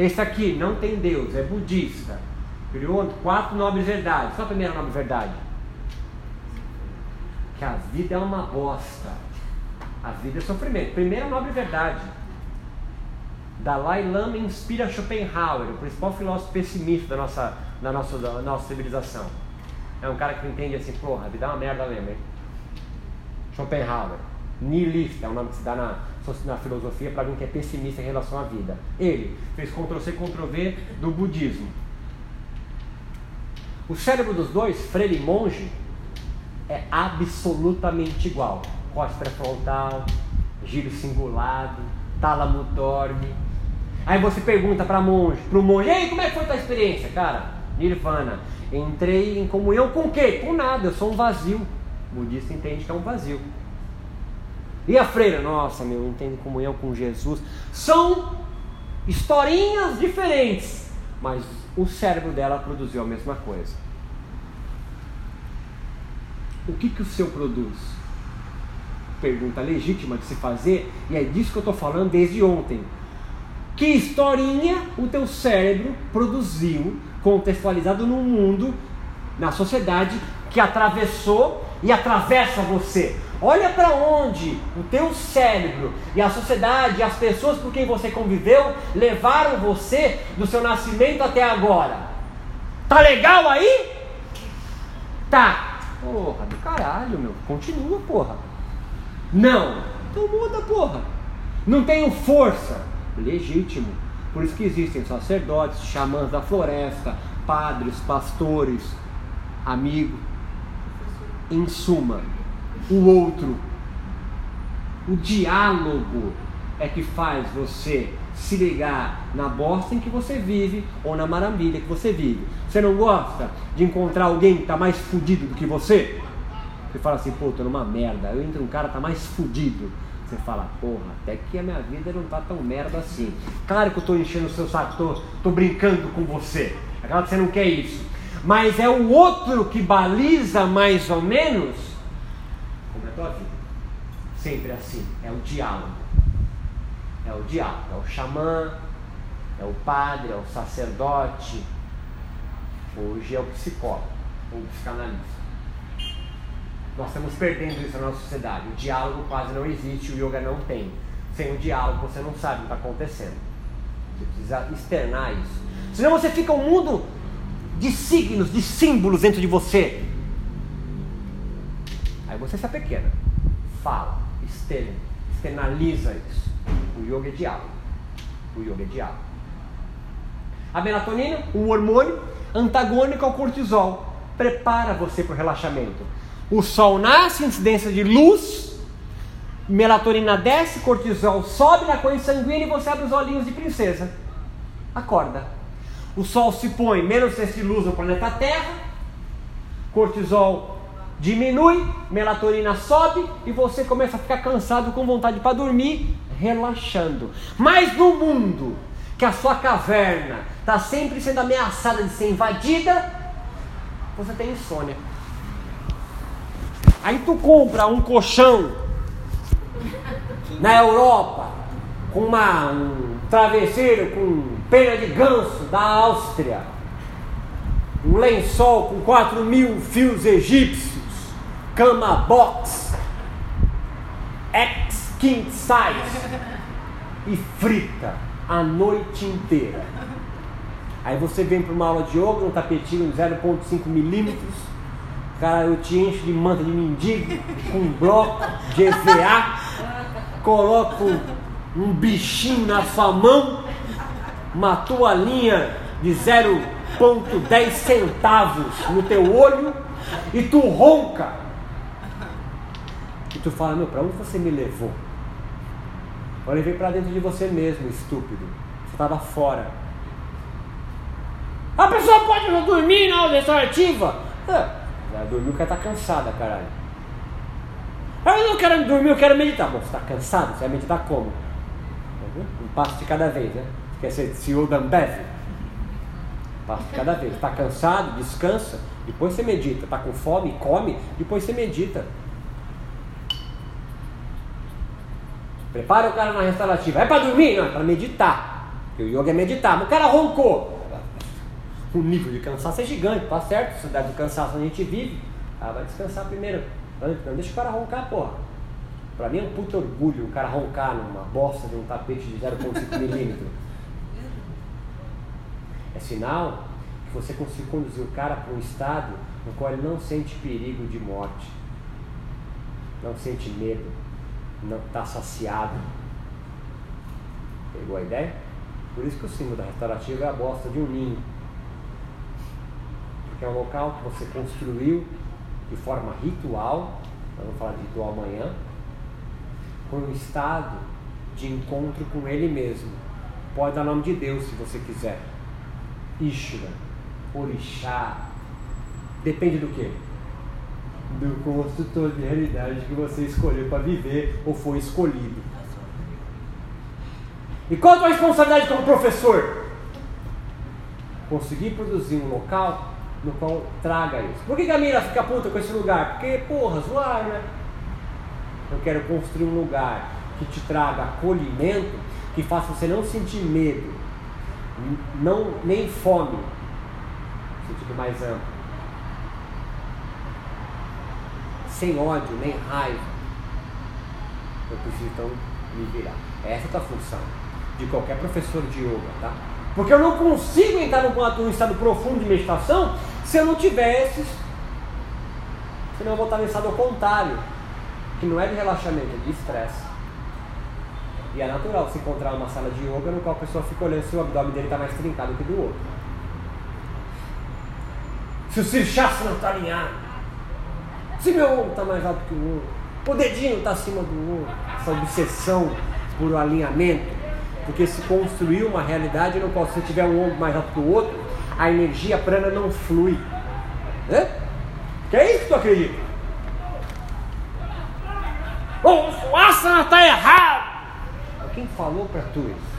Esse aqui não tem Deus, é budista. Criou quatro nobres verdades. Só a primeira nobre verdade. Que a vida é uma bosta. A vida é sofrimento. Primeira nobre verdade. Dalai Lama inspira Schopenhauer, o principal filósofo pessimista da nossa, da nossa, da nossa civilização. É um cara que entende assim, porra, a vida é uma merda mesmo, hein? Schopenhauer. Nihilista é o nome que se dá na, na filosofia para alguém que é pessimista em relação à vida. Ele fez Ctrl-C, Ctrl-V do budismo. O cérebro dos dois, freire e monge, é absolutamente igual. Corte pré-frontal, giro cingulado, tálamo dorme. Aí você pergunta para monge, pro monge, e aí, como é que foi a tua experiência? Cara, nirvana. Entrei em comunhão com o quê? Com nada, eu sou um vazio. O budista entende que é um vazio. E a freira? Nossa, meu, entende comunhão com Jesus. São historinhas diferentes, mas o cérebro dela produziu a mesma coisa. O que, que o seu produz? Pergunta legítima de se fazer, e é disso que eu estou falando desde ontem. Que historinha o teu cérebro produziu, contextualizado no mundo, na sociedade, que atravessou e atravessa você? Olha para onde o teu cérebro e a sociedade, as pessoas com quem você conviveu, levaram você do seu nascimento até agora. Tá legal aí? Tá. Porra, do caralho, meu. Continua, porra. Não. Então muda, porra. Não tenho força. Legítimo. Por isso que existem sacerdotes, xamãs da floresta, padres, pastores, amigo. Em suma, o outro, o diálogo é que faz você se ligar na bosta em que você vive ou na maravilha que você vive. Você não gosta de encontrar alguém que está mais fudido do que você? Você fala assim, pô, tô numa merda. Eu entro um cara que tá mais fudido. Você fala, porra, até que a minha vida não tá tão merda assim. Claro que eu tô enchendo o seu saco, tô, tô brincando com você. É claro que você não quer isso. Mas é o outro que baliza mais ou menos tua vida. Sempre assim. É o diálogo é o diabo, é o xamã, é o padre, é o sacerdote, hoje é o psicólogo, ou psicanalista. Nós estamos perdendo isso na nossa sociedade. O diálogo quase não existe, o yoga não tem. Sem o diálogo você não sabe o que está acontecendo. Você precisa externar isso. Senão você fica um mundo de signos, de símbolos dentro de você. Você se pequena. Fala, externa, externaliza isso. O yoga é diálogo. O yoga é diálogo. A melatonina, um hormônio antagônico ao cortisol, prepara você para o relaxamento. O sol nasce, incidência de luz, melatonina desce, cortisol sobe na corrente sanguínea e você abre os olhinhos de princesa. Acorda. O sol se põe, menos excesso de luz no planeta Terra, cortisol diminui, melatonina sobe e você começa a ficar cansado com vontade para dormir relaxando. Mas no mundo que a sua caverna está sempre sendo ameaçada de ser invadida, você tem insônia. Aí tu compra um colchão na Europa com uma, um travesseiro com pena de ganso da Áustria, um lençol com 4 mil fios egípcios, cama box, X king size e frita a noite inteira. Aí você vem para uma aula de yoga, um tapetinho de 0,5 milímetros, cara, eu te encho de manta de mendigo, com um bloco de EVA, coloco um bichinho na sua mão, uma toalhinha de 0,10 centavos no teu olho e tu ronca. Tu fala, meu, para onde você me levou? Olha, vem para dentro de você mesmo, estúpido. Você estava fora. A pessoa pode não dormir na audição ativa. É, vai dormir porque está cansada, caralho. Eu não quero dormir, eu quero meditar. Bom, você está cansado? Você vai meditar como? Um passo de cada vez, né? Você quer ser CEO da Ambev? Um passo de cada vez. Está cansado? Descansa. Depois você medita. Está com fome? Come. Depois você medita. Prepara o cara na restaurativa. É para dormir? Não, é para meditar. Porque o yoga é meditar. Mas o cara roncou. O nível de cansaço é gigante, tá certo? Sociedade do cansaço a gente vive. Ah, vai descansar primeiro. Não deixa o cara roncar, porra. Pra mim é um puto orgulho o cara roncar numa bosta de um tapete de 0,5 milímetro. É sinal que você conseguiu conduzir o cara para um estado no qual ele não sente perigo de morte, não sente medo, não está saciado. Pegou a ideia? Por isso que o símbolo da restaurativa é a bosta de um ninho. Porque é um local que você construiu de forma ritual, nós vamos falar de ritual amanhã, com um estado de encontro com ele mesmo. Pode dar nome de Deus se você quiser. Ishura, Orixá, depende do que? Do construtor de realidade que você escolheu para viver ou foi escolhido. E qual a tua responsabilidade como professor? Conseguir produzir um local no qual traga isso. Por que, a Mira fica puta com esse lugar? Porque, porra, zoar, né? Eu quero construir um lugar que te traga acolhimento, que faça você não sentir medo, não, nem fome, sentido mais amplo sem ódio nem raiva. Eu preciso então me virar. Essa é a tua função de qualquer professor de yoga, tá? Porque eu não consigo entrar num, estado profundo de meditação se eu não tivesse. Senão eu vou estar no estado ao contrário, que não é de relaxamento, é de estresse. E é natural se encontrar uma sala de yoga no qual a pessoa fica olhando se o abdômen dele está mais trincado que do outro. Se o Sirchasana não está alinhado. Se meu ombro está mais alto que o outro. O dedinho está acima do outro. Essa obsessão por alinhamento. Porque se construiu uma realidade no qual se tiver um ombro mais alto que o outro, a energia prana não flui. Né? Que é isso que tu acredita? O asana está errado! Quem falou para tu isso?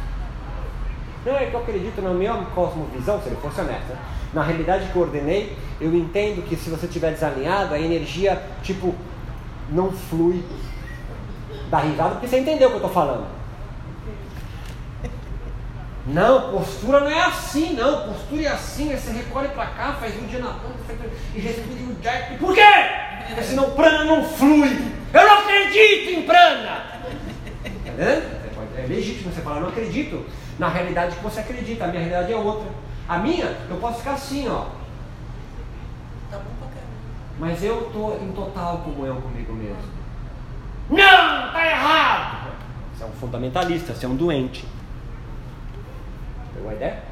Não é que eu acredito na minha cosmovisão, se ele fosse honesto. Na realidade que eu ordenei, eu entendo que se você estiver desalinhado, a energia, tipo, não flui. Dá risada porque você entendeu o que eu estou falando. Não, postura não é assim, não. Postura é assim, você recolhe para cá, faz um dia na ponta e respira um jack. Por quê? Porque senão prana não flui. Eu não acredito em prana. Entendeu? É legítimo você falar, não acredito na realidade que você acredita, a minha realidade é outra. A minha, eu posso ficar assim, ó. Tá bom pra caramba. Mas eu estou em total comunhão comigo mesmo. Não, tá errado! Você é um fundamentalista, você é um doente. Pegou a ideia?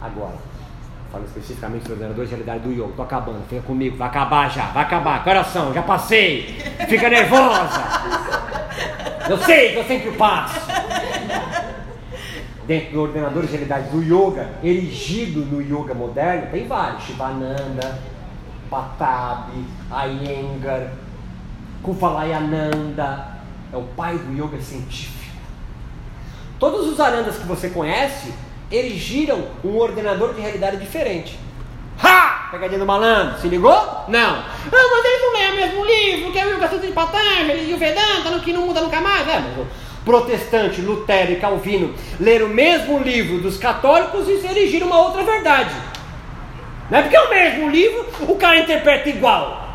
Agora, falando especificamente sobre os de realidade do yoga, tô acabando, fica comigo, vai acabar já, vai acabar, coração, já passei, fica nervosa. Eu sei que eu sempre passo. Dentro do ordenador de realidade do yoga, erigido no yoga moderno, tem vários: Shivananda, Patabi, Iyengar, Kuvalayananda, é o pai do yoga científico. Todos os arandas que você conhece erigiram um ordenador de realidade diferente. Ha! Pegadinha do malandro, se ligou? Não. Ah, mas eles não leem o mesmo livro, que é o Yoga Sutra de Patanjali e o Vedanta, que não muda nunca mais. É, mas protestante, Lutero e Calvino leram o mesmo livro dos católicos e erigiram uma outra verdade. Não é porque é o mesmo livro, o cara interpreta igual.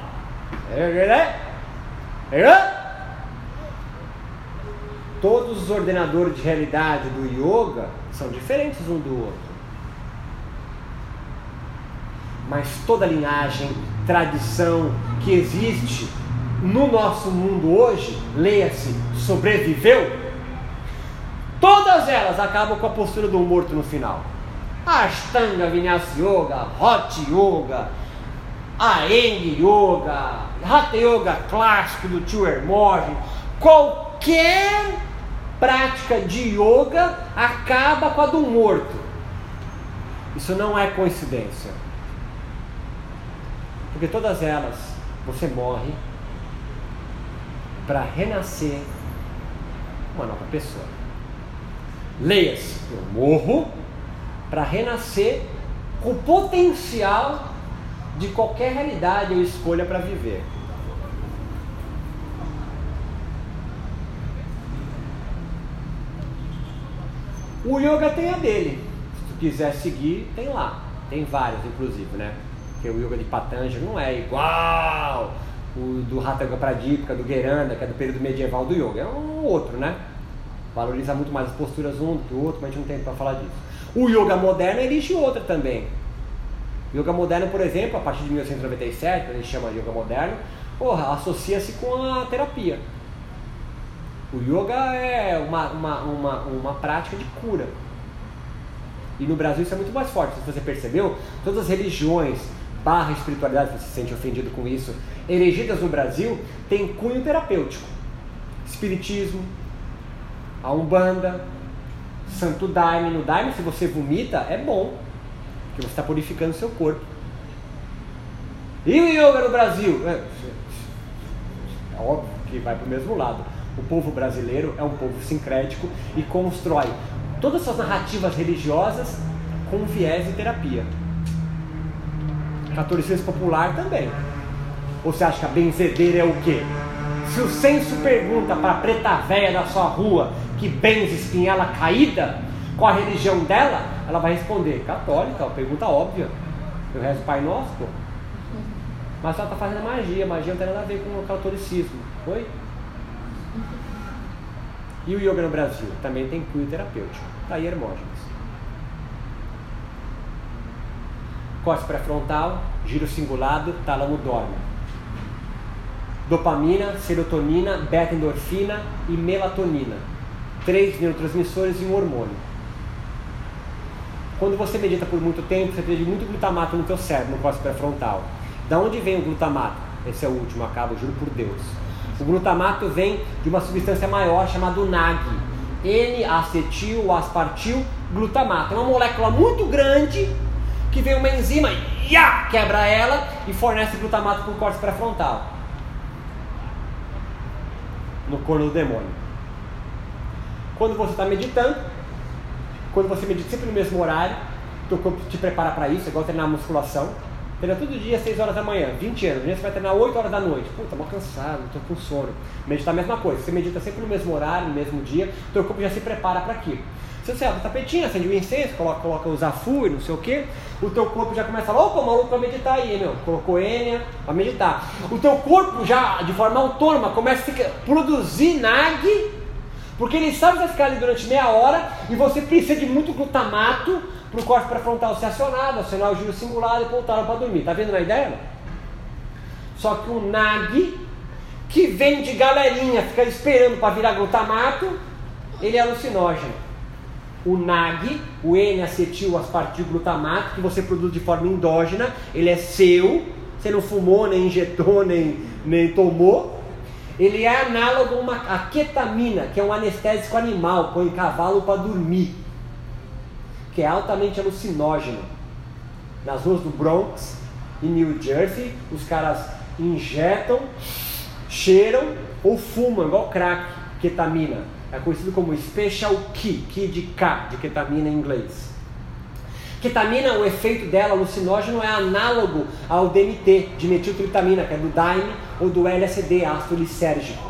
Todos os ordenadores de realidade do yoga são diferentes um do outro. Mas toda linhagem, tradição que existe no nosso mundo hoje, leia-se, sobreviveu, todas elas acabam com a postura do morto no final. Ashtanga Vinyasa Yoga, Hot Yoga, Aeng Yoga, Hatha Yoga clássico do Tio Hermógenes, qualquer prática de yoga acaba com a do morto. Isso não é coincidência. Porque todas elas você morre para renascer uma nova pessoa. Leia-se, eu morro para renascer com potencial de qualquer realidade ou escolha para viver. O yoga tem a dele. Se tu quiser seguir, tem lá. Tem vários, inclusive, né? Porque o yoga de Patanjali não é igual o do Hatha Pradipika, do Geranda, que é do período medieval do yoga. É um outro, né? Valoriza muito mais as posturas um do que o outro, mas a gente não tem para falar disso. O yoga moderno existe outra também. O yoga moderno, por exemplo, a partir de 1997, a gente chama de yoga moderno, porra, associa-se com a terapia. O yoga é uma, uma, uma, uma prática de cura. E no Brasil isso é muito mais forte. Se você percebeu, todas as religiões, barra espiritualidade, você se sente ofendido com isso, erigidas no Brasil, têm cunho terapêutico. Espiritismo, a Umbanda, Santo Daime. No Daime, se você vomita, é bom, porque você está purificando seu corpo. E o yoga no Brasil? É, é óbvio que vai para o mesmo lado. O povo brasileiro é um povo sincrético e constrói todas essas narrativas religiosas com viés de terapia. Catolicismo popular também. Ou você acha que a benzedeira é o quê? Se o censo pergunta para a preta véia da sua rua que benze espinhela caída, qual a religião dela, ela vai responder católica, pergunta óbvia. Eu rezo Pai Nosso, pô. Mas ela está fazendo magia, magia não tem nada a ver com o catolicismo. Foi? E o yoga no Brasil também tem cunho terapêutico. Está aí Hermógenes. Corte pré-frontal, giro cingulado, tálamo dorme. dopamina, serotonina, beta-endorfina e melatonina. Três neurotransmissores e um hormônio. Quando você medita por muito tempo, você perde muito glutamato no teu cérebro, no córtex pré-frontal. Da onde vem o glutamato? Esse é o último, acabo, juro por Deus. O glutamato vem de uma substância maior chamada NAG, N-acetil, aspartil, glutamato. É uma molécula muito grande que vem uma enzima, ia, quebra ela e fornece glutamato para o córtex pré-frontal. No corno do demônio. Quando você está meditando, quando você medita sempre no mesmo horário, teu corpo te prepara para isso, é igual treinar musculação. Treina todo dia às 6 horas da manhã, 20 anos. Você vai treinar 8 horas da noite. Puta, mal cansado, estou com sono. Meditar a mesma coisa. Você medita sempre no mesmo horário, no mesmo dia, teu corpo já se prepara para aquilo. Você abre o tapetinho, acende o incenso, coloca, coloca o zafu e não sei o que, o teu corpo já começa a falar, opa, maluco para meditar aí, meu. Colocou Enia para meditar. O teu corpo já, de forma autônoma, começa a produzir NAG, porque ele sabe que vai ficar ali durante meia hora e você precisa de muito glutamato para o corte pré-frontal ser acionado, acionar o giro singular e voltar para dormir. Tá vendo a ideia? Só que o NAG, que vem de galerinha, fica esperando para virar glutamato, ele é alucinógeno o NAG, o N-acetil-aspartil-glutamato, que você produz de forma endógena, ele é seu, você não fumou, nem injetou, nem, nem tomou. Ele é análogo a uma a ketamina, que é um anestésico animal, põe cavalo para dormir, que é altamente alucinógeno. Nas ruas do Bronx, em New Jersey, os caras injetam, cheiram ou fumam, igual crack, ketamina é conhecido como Special Key, Key de K, de ketamina em inglês. Ketamina, o efeito dela alucinógeno é análogo ao DMT, de metiltriptamina, que é do Daime ou do LSD, ácido lisérgico.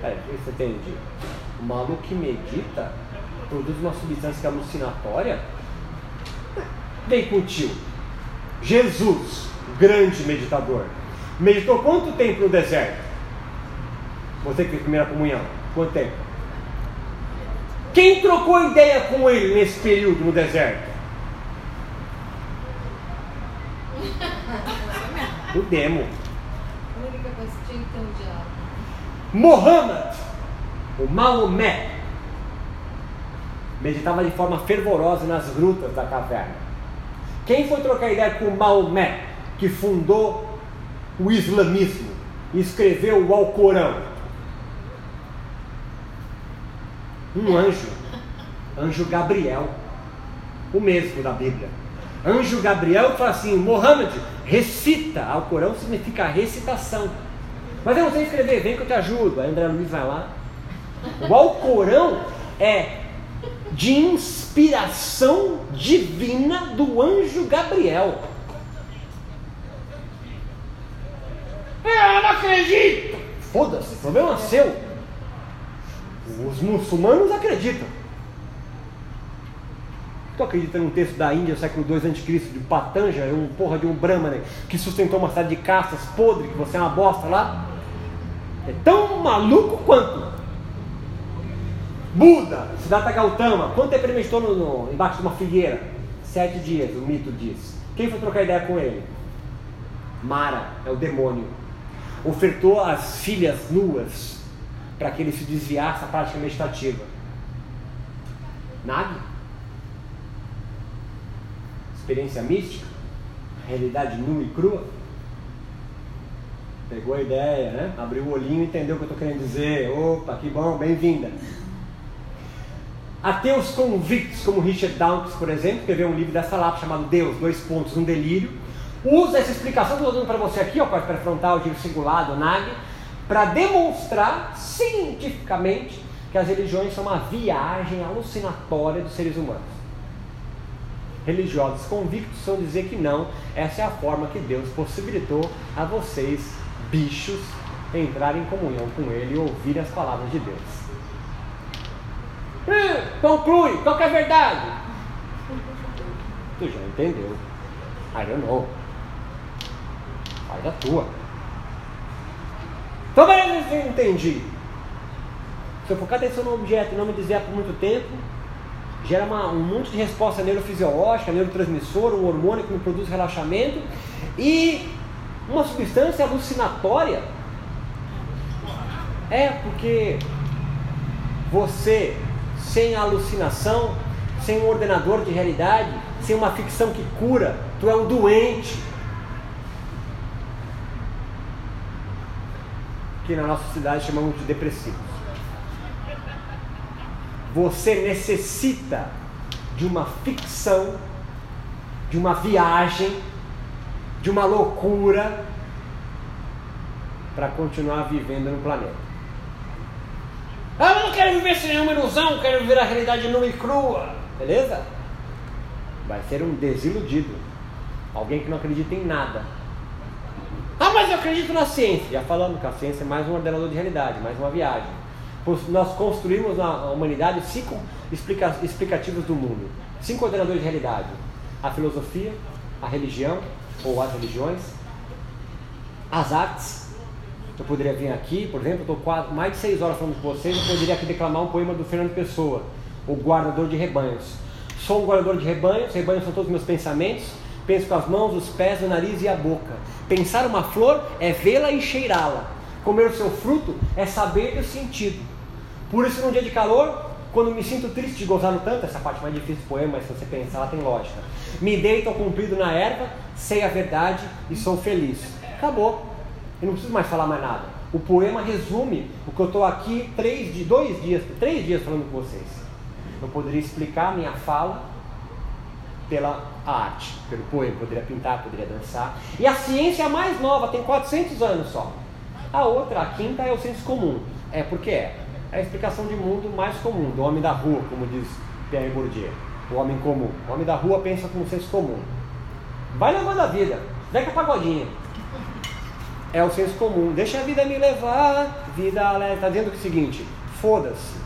Peraí, que você entende? O maluco que medita produz uma substância alucinatória? Vem com o tio. Jesus, grande meditador, meditou quanto tempo no deserto? Você que fez primeira comunhão, quanto tempo? Quem trocou ideia com ele nesse período no deserto? (laughs) O demo. Mohammed, o Maomé, meditava de forma fervorosa nas grutas da caverna. Quem foi trocar ideia com Maomé, que fundou o islamismo e escreveu o Alcorão? Um anjo, anjo Gabriel, o mesmo da Bíblia. Anjo Gabriel fala assim: Mohammed, recita. Ao Corão significa recitação. Mas eu não sei escrever, vem que eu te ajudo. Aí André Luiz vai lá. O Alcorão é de inspiração divina do anjo Gabriel. Eu não acredito! Foda-se, problema é seu. Os muçulmanos acreditam. Tu acredita num texto da Índia, século II a.C., de Patanja, um porra de um Brahmana que sustentou uma cidade de caças podre, que você é uma bosta lá? É tão maluco quanto. Buda, Siddhartha Gautama, quanto tempo ele meditou no, no, embaixo de uma figueira? Sete dias, o mito diz. Quem foi trocar ideia com ele? Mara, é o demônio. Ofertou as filhas nuas para que ele se desviasse da prática meditativa? Nada. Experiência mística? Realidade nua e crua? Pegou a ideia, né? Abriu o olhinho e entendeu o que eu estou querendo dizer. Opa, que bom, bem-vinda. Ateus convictos, como Richard Dawkins, por exemplo, escreveu um livro dessa lápis chamado Deus, dois pontos, um delírio. Usa essa explicação que eu estou dando para você aqui, ó, corte pré-frontal, giro cingulado, NAG, para demonstrar cientificamente que as religiões são uma viagem alucinatória dos seres humanos. Religiosos convictos são dizer que não, essa é a forma que Deus possibilitou a vocês, bichos, entrarem em comunhão com Ele e ouvir as palavras de Deus. Hum, conclui, qual é a verdade? Tu já entendeu. I don't know. Faz a tua. Então, eu entendi. Se eu focar atenção no objeto e não me desviar por muito tempo, gera uma, um monte de resposta neurofisiológica, neurotransmissor, um hormônio que me produz relaxamento e Uma substância alucinatória? É porque você, sem alucinação, sem um ordenador de realidade, sem uma ficção que cura, tu é um doente. Que na nossa cidade chamamos de depressivos. Você necessita de uma ficção, de uma viagem, de uma loucura para continuar vivendo no planeta. Ah, eu não quero viver sem nenhuma ilusão, quero viver a realidade nua e crua. Beleza? Vai ser um desiludido. Alguém que não acredita em nada. Mas eu acredito na ciência. Já falando que a ciência é mais um ordenador de realidade, mais uma viagem. Nós construímos na humanidade cinco explica explicativos do mundo. Cinco ordenadores de realidade. A filosofia, a religião, ou as religiões, as artes. Eu poderia vir aqui, por exemplo, estou mais de seis horas falando com vocês, eu poderia aqui declamar um poema do Fernando Pessoa, o guardador de rebanhos. Sou um guardador de rebanhos, rebanhos são todos os meus pensamentos, penso com as mãos, os pés, o nariz e a boca. Pensar uma flor é vê-la e cheirá-la. Comer o seu fruto é saber o sentido. Por isso, num dia de calor, quando me sinto triste de gozar no tanto, essa parte mais difícil do poema, mas se você pensar, ela tem lógica. Me deito ao comprido na erva, sei a verdade e sou feliz. Acabou. Eu não preciso mais falar mais nada. O poema resume o que eu estou aqui três, dois dias, três dias falando com vocês. Eu poderia explicar a minha fala pela arte, pelo poema. Poderia pintar, poderia dançar. E a ciência é a mais nova, tem 400 anos só. A outra, a quinta, é o senso comum. É porque é. É a explicação de mundo mais comum, do homem da rua, como diz Pierre Bourdieu. O homem comum. O homem da rua pensa com senso comum. Vai levando a vida. Zeca Pagodinha. É o senso comum. Deixa a vida me levar. Vida alegre. Está dizendo o seguinte: foda-se.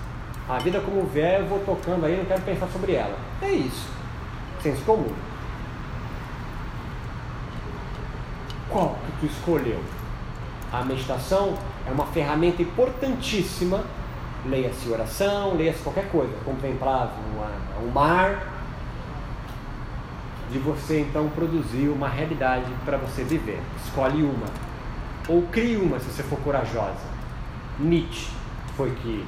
A vida como vier, eu vou tocando aí, não quero pensar sobre ela. É isso. Senso comum. Qual que tu escolheu? A meditação é uma ferramenta importantíssima. Leia-se oração, leia-se qualquer coisa, contemplar o mar, de você então produzir uma realidade para você viver. Escolhe uma. Ou crie uma se você for corajosa. Nietzsche foi que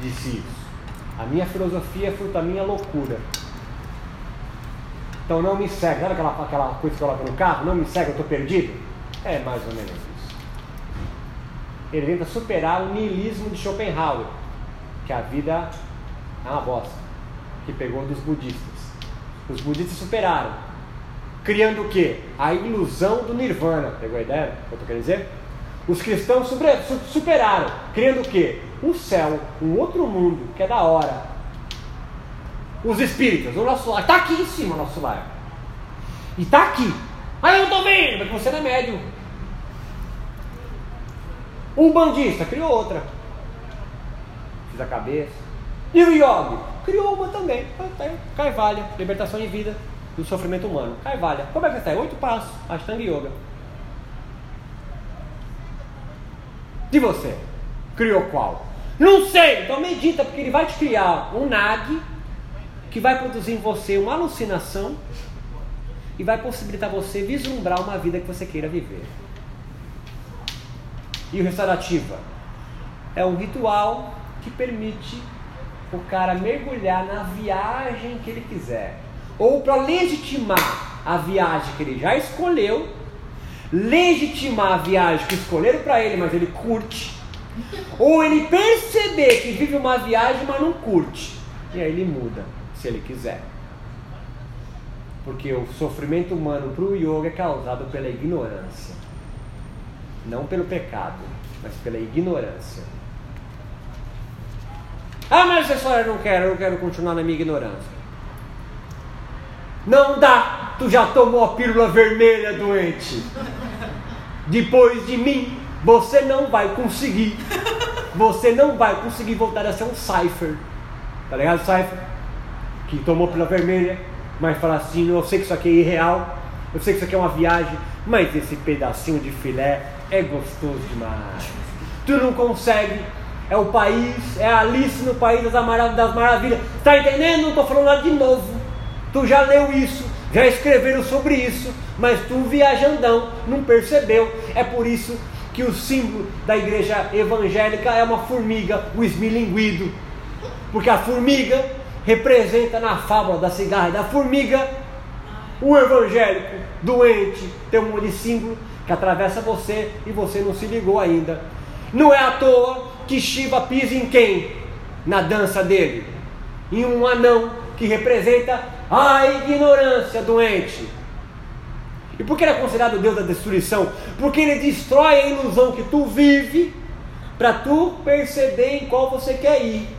disse isso. A minha filosofia é fruto da minha loucura. Então não me segue. Sabe aquela, aquela coisa que coloca no carro? Não me segue, eu estou perdido? É mais ou menos isso. Ele tenta superar o niilismo de Schopenhauer, que a vida é uma bosta, que pegou dos budistas. Os budistas superaram. Criando o quê? A ilusão do nirvana. Pegou a ideia? O que eu estou querendo dizer? Os cristãos superaram. Criando o quê? O céu, um outro mundo que é da hora. Os espíritas, o nosso lar. Está aqui em cima o nosso lar. E está aqui. Ah, eu estou vendo, porque você não é médium. Um bandista criou outra. Fiz a cabeça. E o yogi? Criou uma também. Carvalha, libertação de vida do sofrimento humano. Carvalha. Como é que está? Oito passos. Ashtanga Yoga. E você? Criou qual? Não sei, então medita, porque ele vai te criar um nag que vai produzir em você uma alucinação e vai possibilitar você vislumbrar uma vida que você queira viver. E o restaurativa? É um ritual que permite o cara mergulhar na viagem que ele quiser. Ou para legitimar a viagem que ele já escolheu, legitimar a viagem que escolheram para ele, mas ele curte. Ou ele perceber que vive uma viagem, mas não curte. E aí ele muda, se ele quiser. Porque o sofrimento humano para o yoga é causado pela ignorância. Não pelo pecado, mas pela ignorância. Ah, mas história eu não quero, eu quero continuar na minha ignorância. Não dá, tu já tomou a pílula vermelha, doente. Depois de mim, você não vai conseguir. Você não vai conseguir voltar a ser um Cypher. Tá ligado, Cypher? Que tomou pílula vermelha, mas fala assim: eu sei que isso aqui é irreal, eu sei que isso aqui é uma viagem, mas esse pedacinho de filé é gostoso demais. Tu não consegue é o país, é a Alice no País das, Marav das Maravilhas. Está entendendo? Não estou falando nada de novo. Tu já leu isso. Já escreveram sobre isso, mas tu, viajandão, não percebeu. É por isso que o símbolo da igreja evangélica é uma formiga, o esmilinguido. Porque a formiga representa na fábula da cigarra da formiga o evangélico doente, tem um monte de símbolo que atravessa você e você não se ligou ainda. Não é à toa que Shiva pisa em quem? Na dança dele. Em um anão que representa a ignorância doente. E por que ele é considerado o Deus da destruição? Porque ele destrói a ilusão que tu vive para tu perceber em qual você quer ir.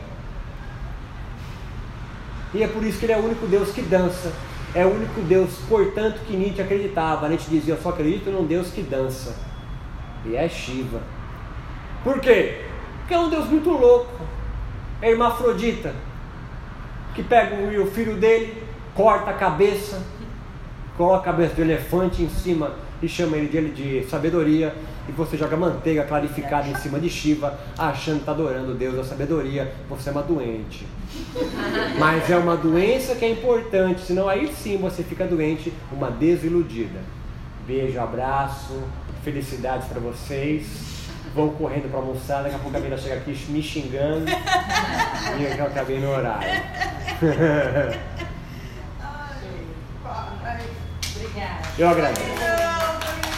E é por isso que ele é o único Deus que dança. É o único Deus, portanto, que Nietzsche acreditava. Nietzsche dizia: Eu só acredito num Deus que dança. E é Shiva. Por quê? Porque é um Deus muito louco. É hermafrodita. Que pega o filho dele, corta a cabeça, coloca a cabeça do elefante em cima e chama ele de, de sabedoria. E você joga manteiga clarificada em cima de Shiva, achando que está adorando Deus da sabedoria. Você é uma doente. Mas é uma doença que é importante, senão aí sim você fica doente, uma desiludida. Beijo, abraço, felicidades para vocês. Vão correndo para almoçar, daqui a pouco a menina chega aqui me xingando e eu já acabei no horário. (laughs) Obrigada. Eu agradeço.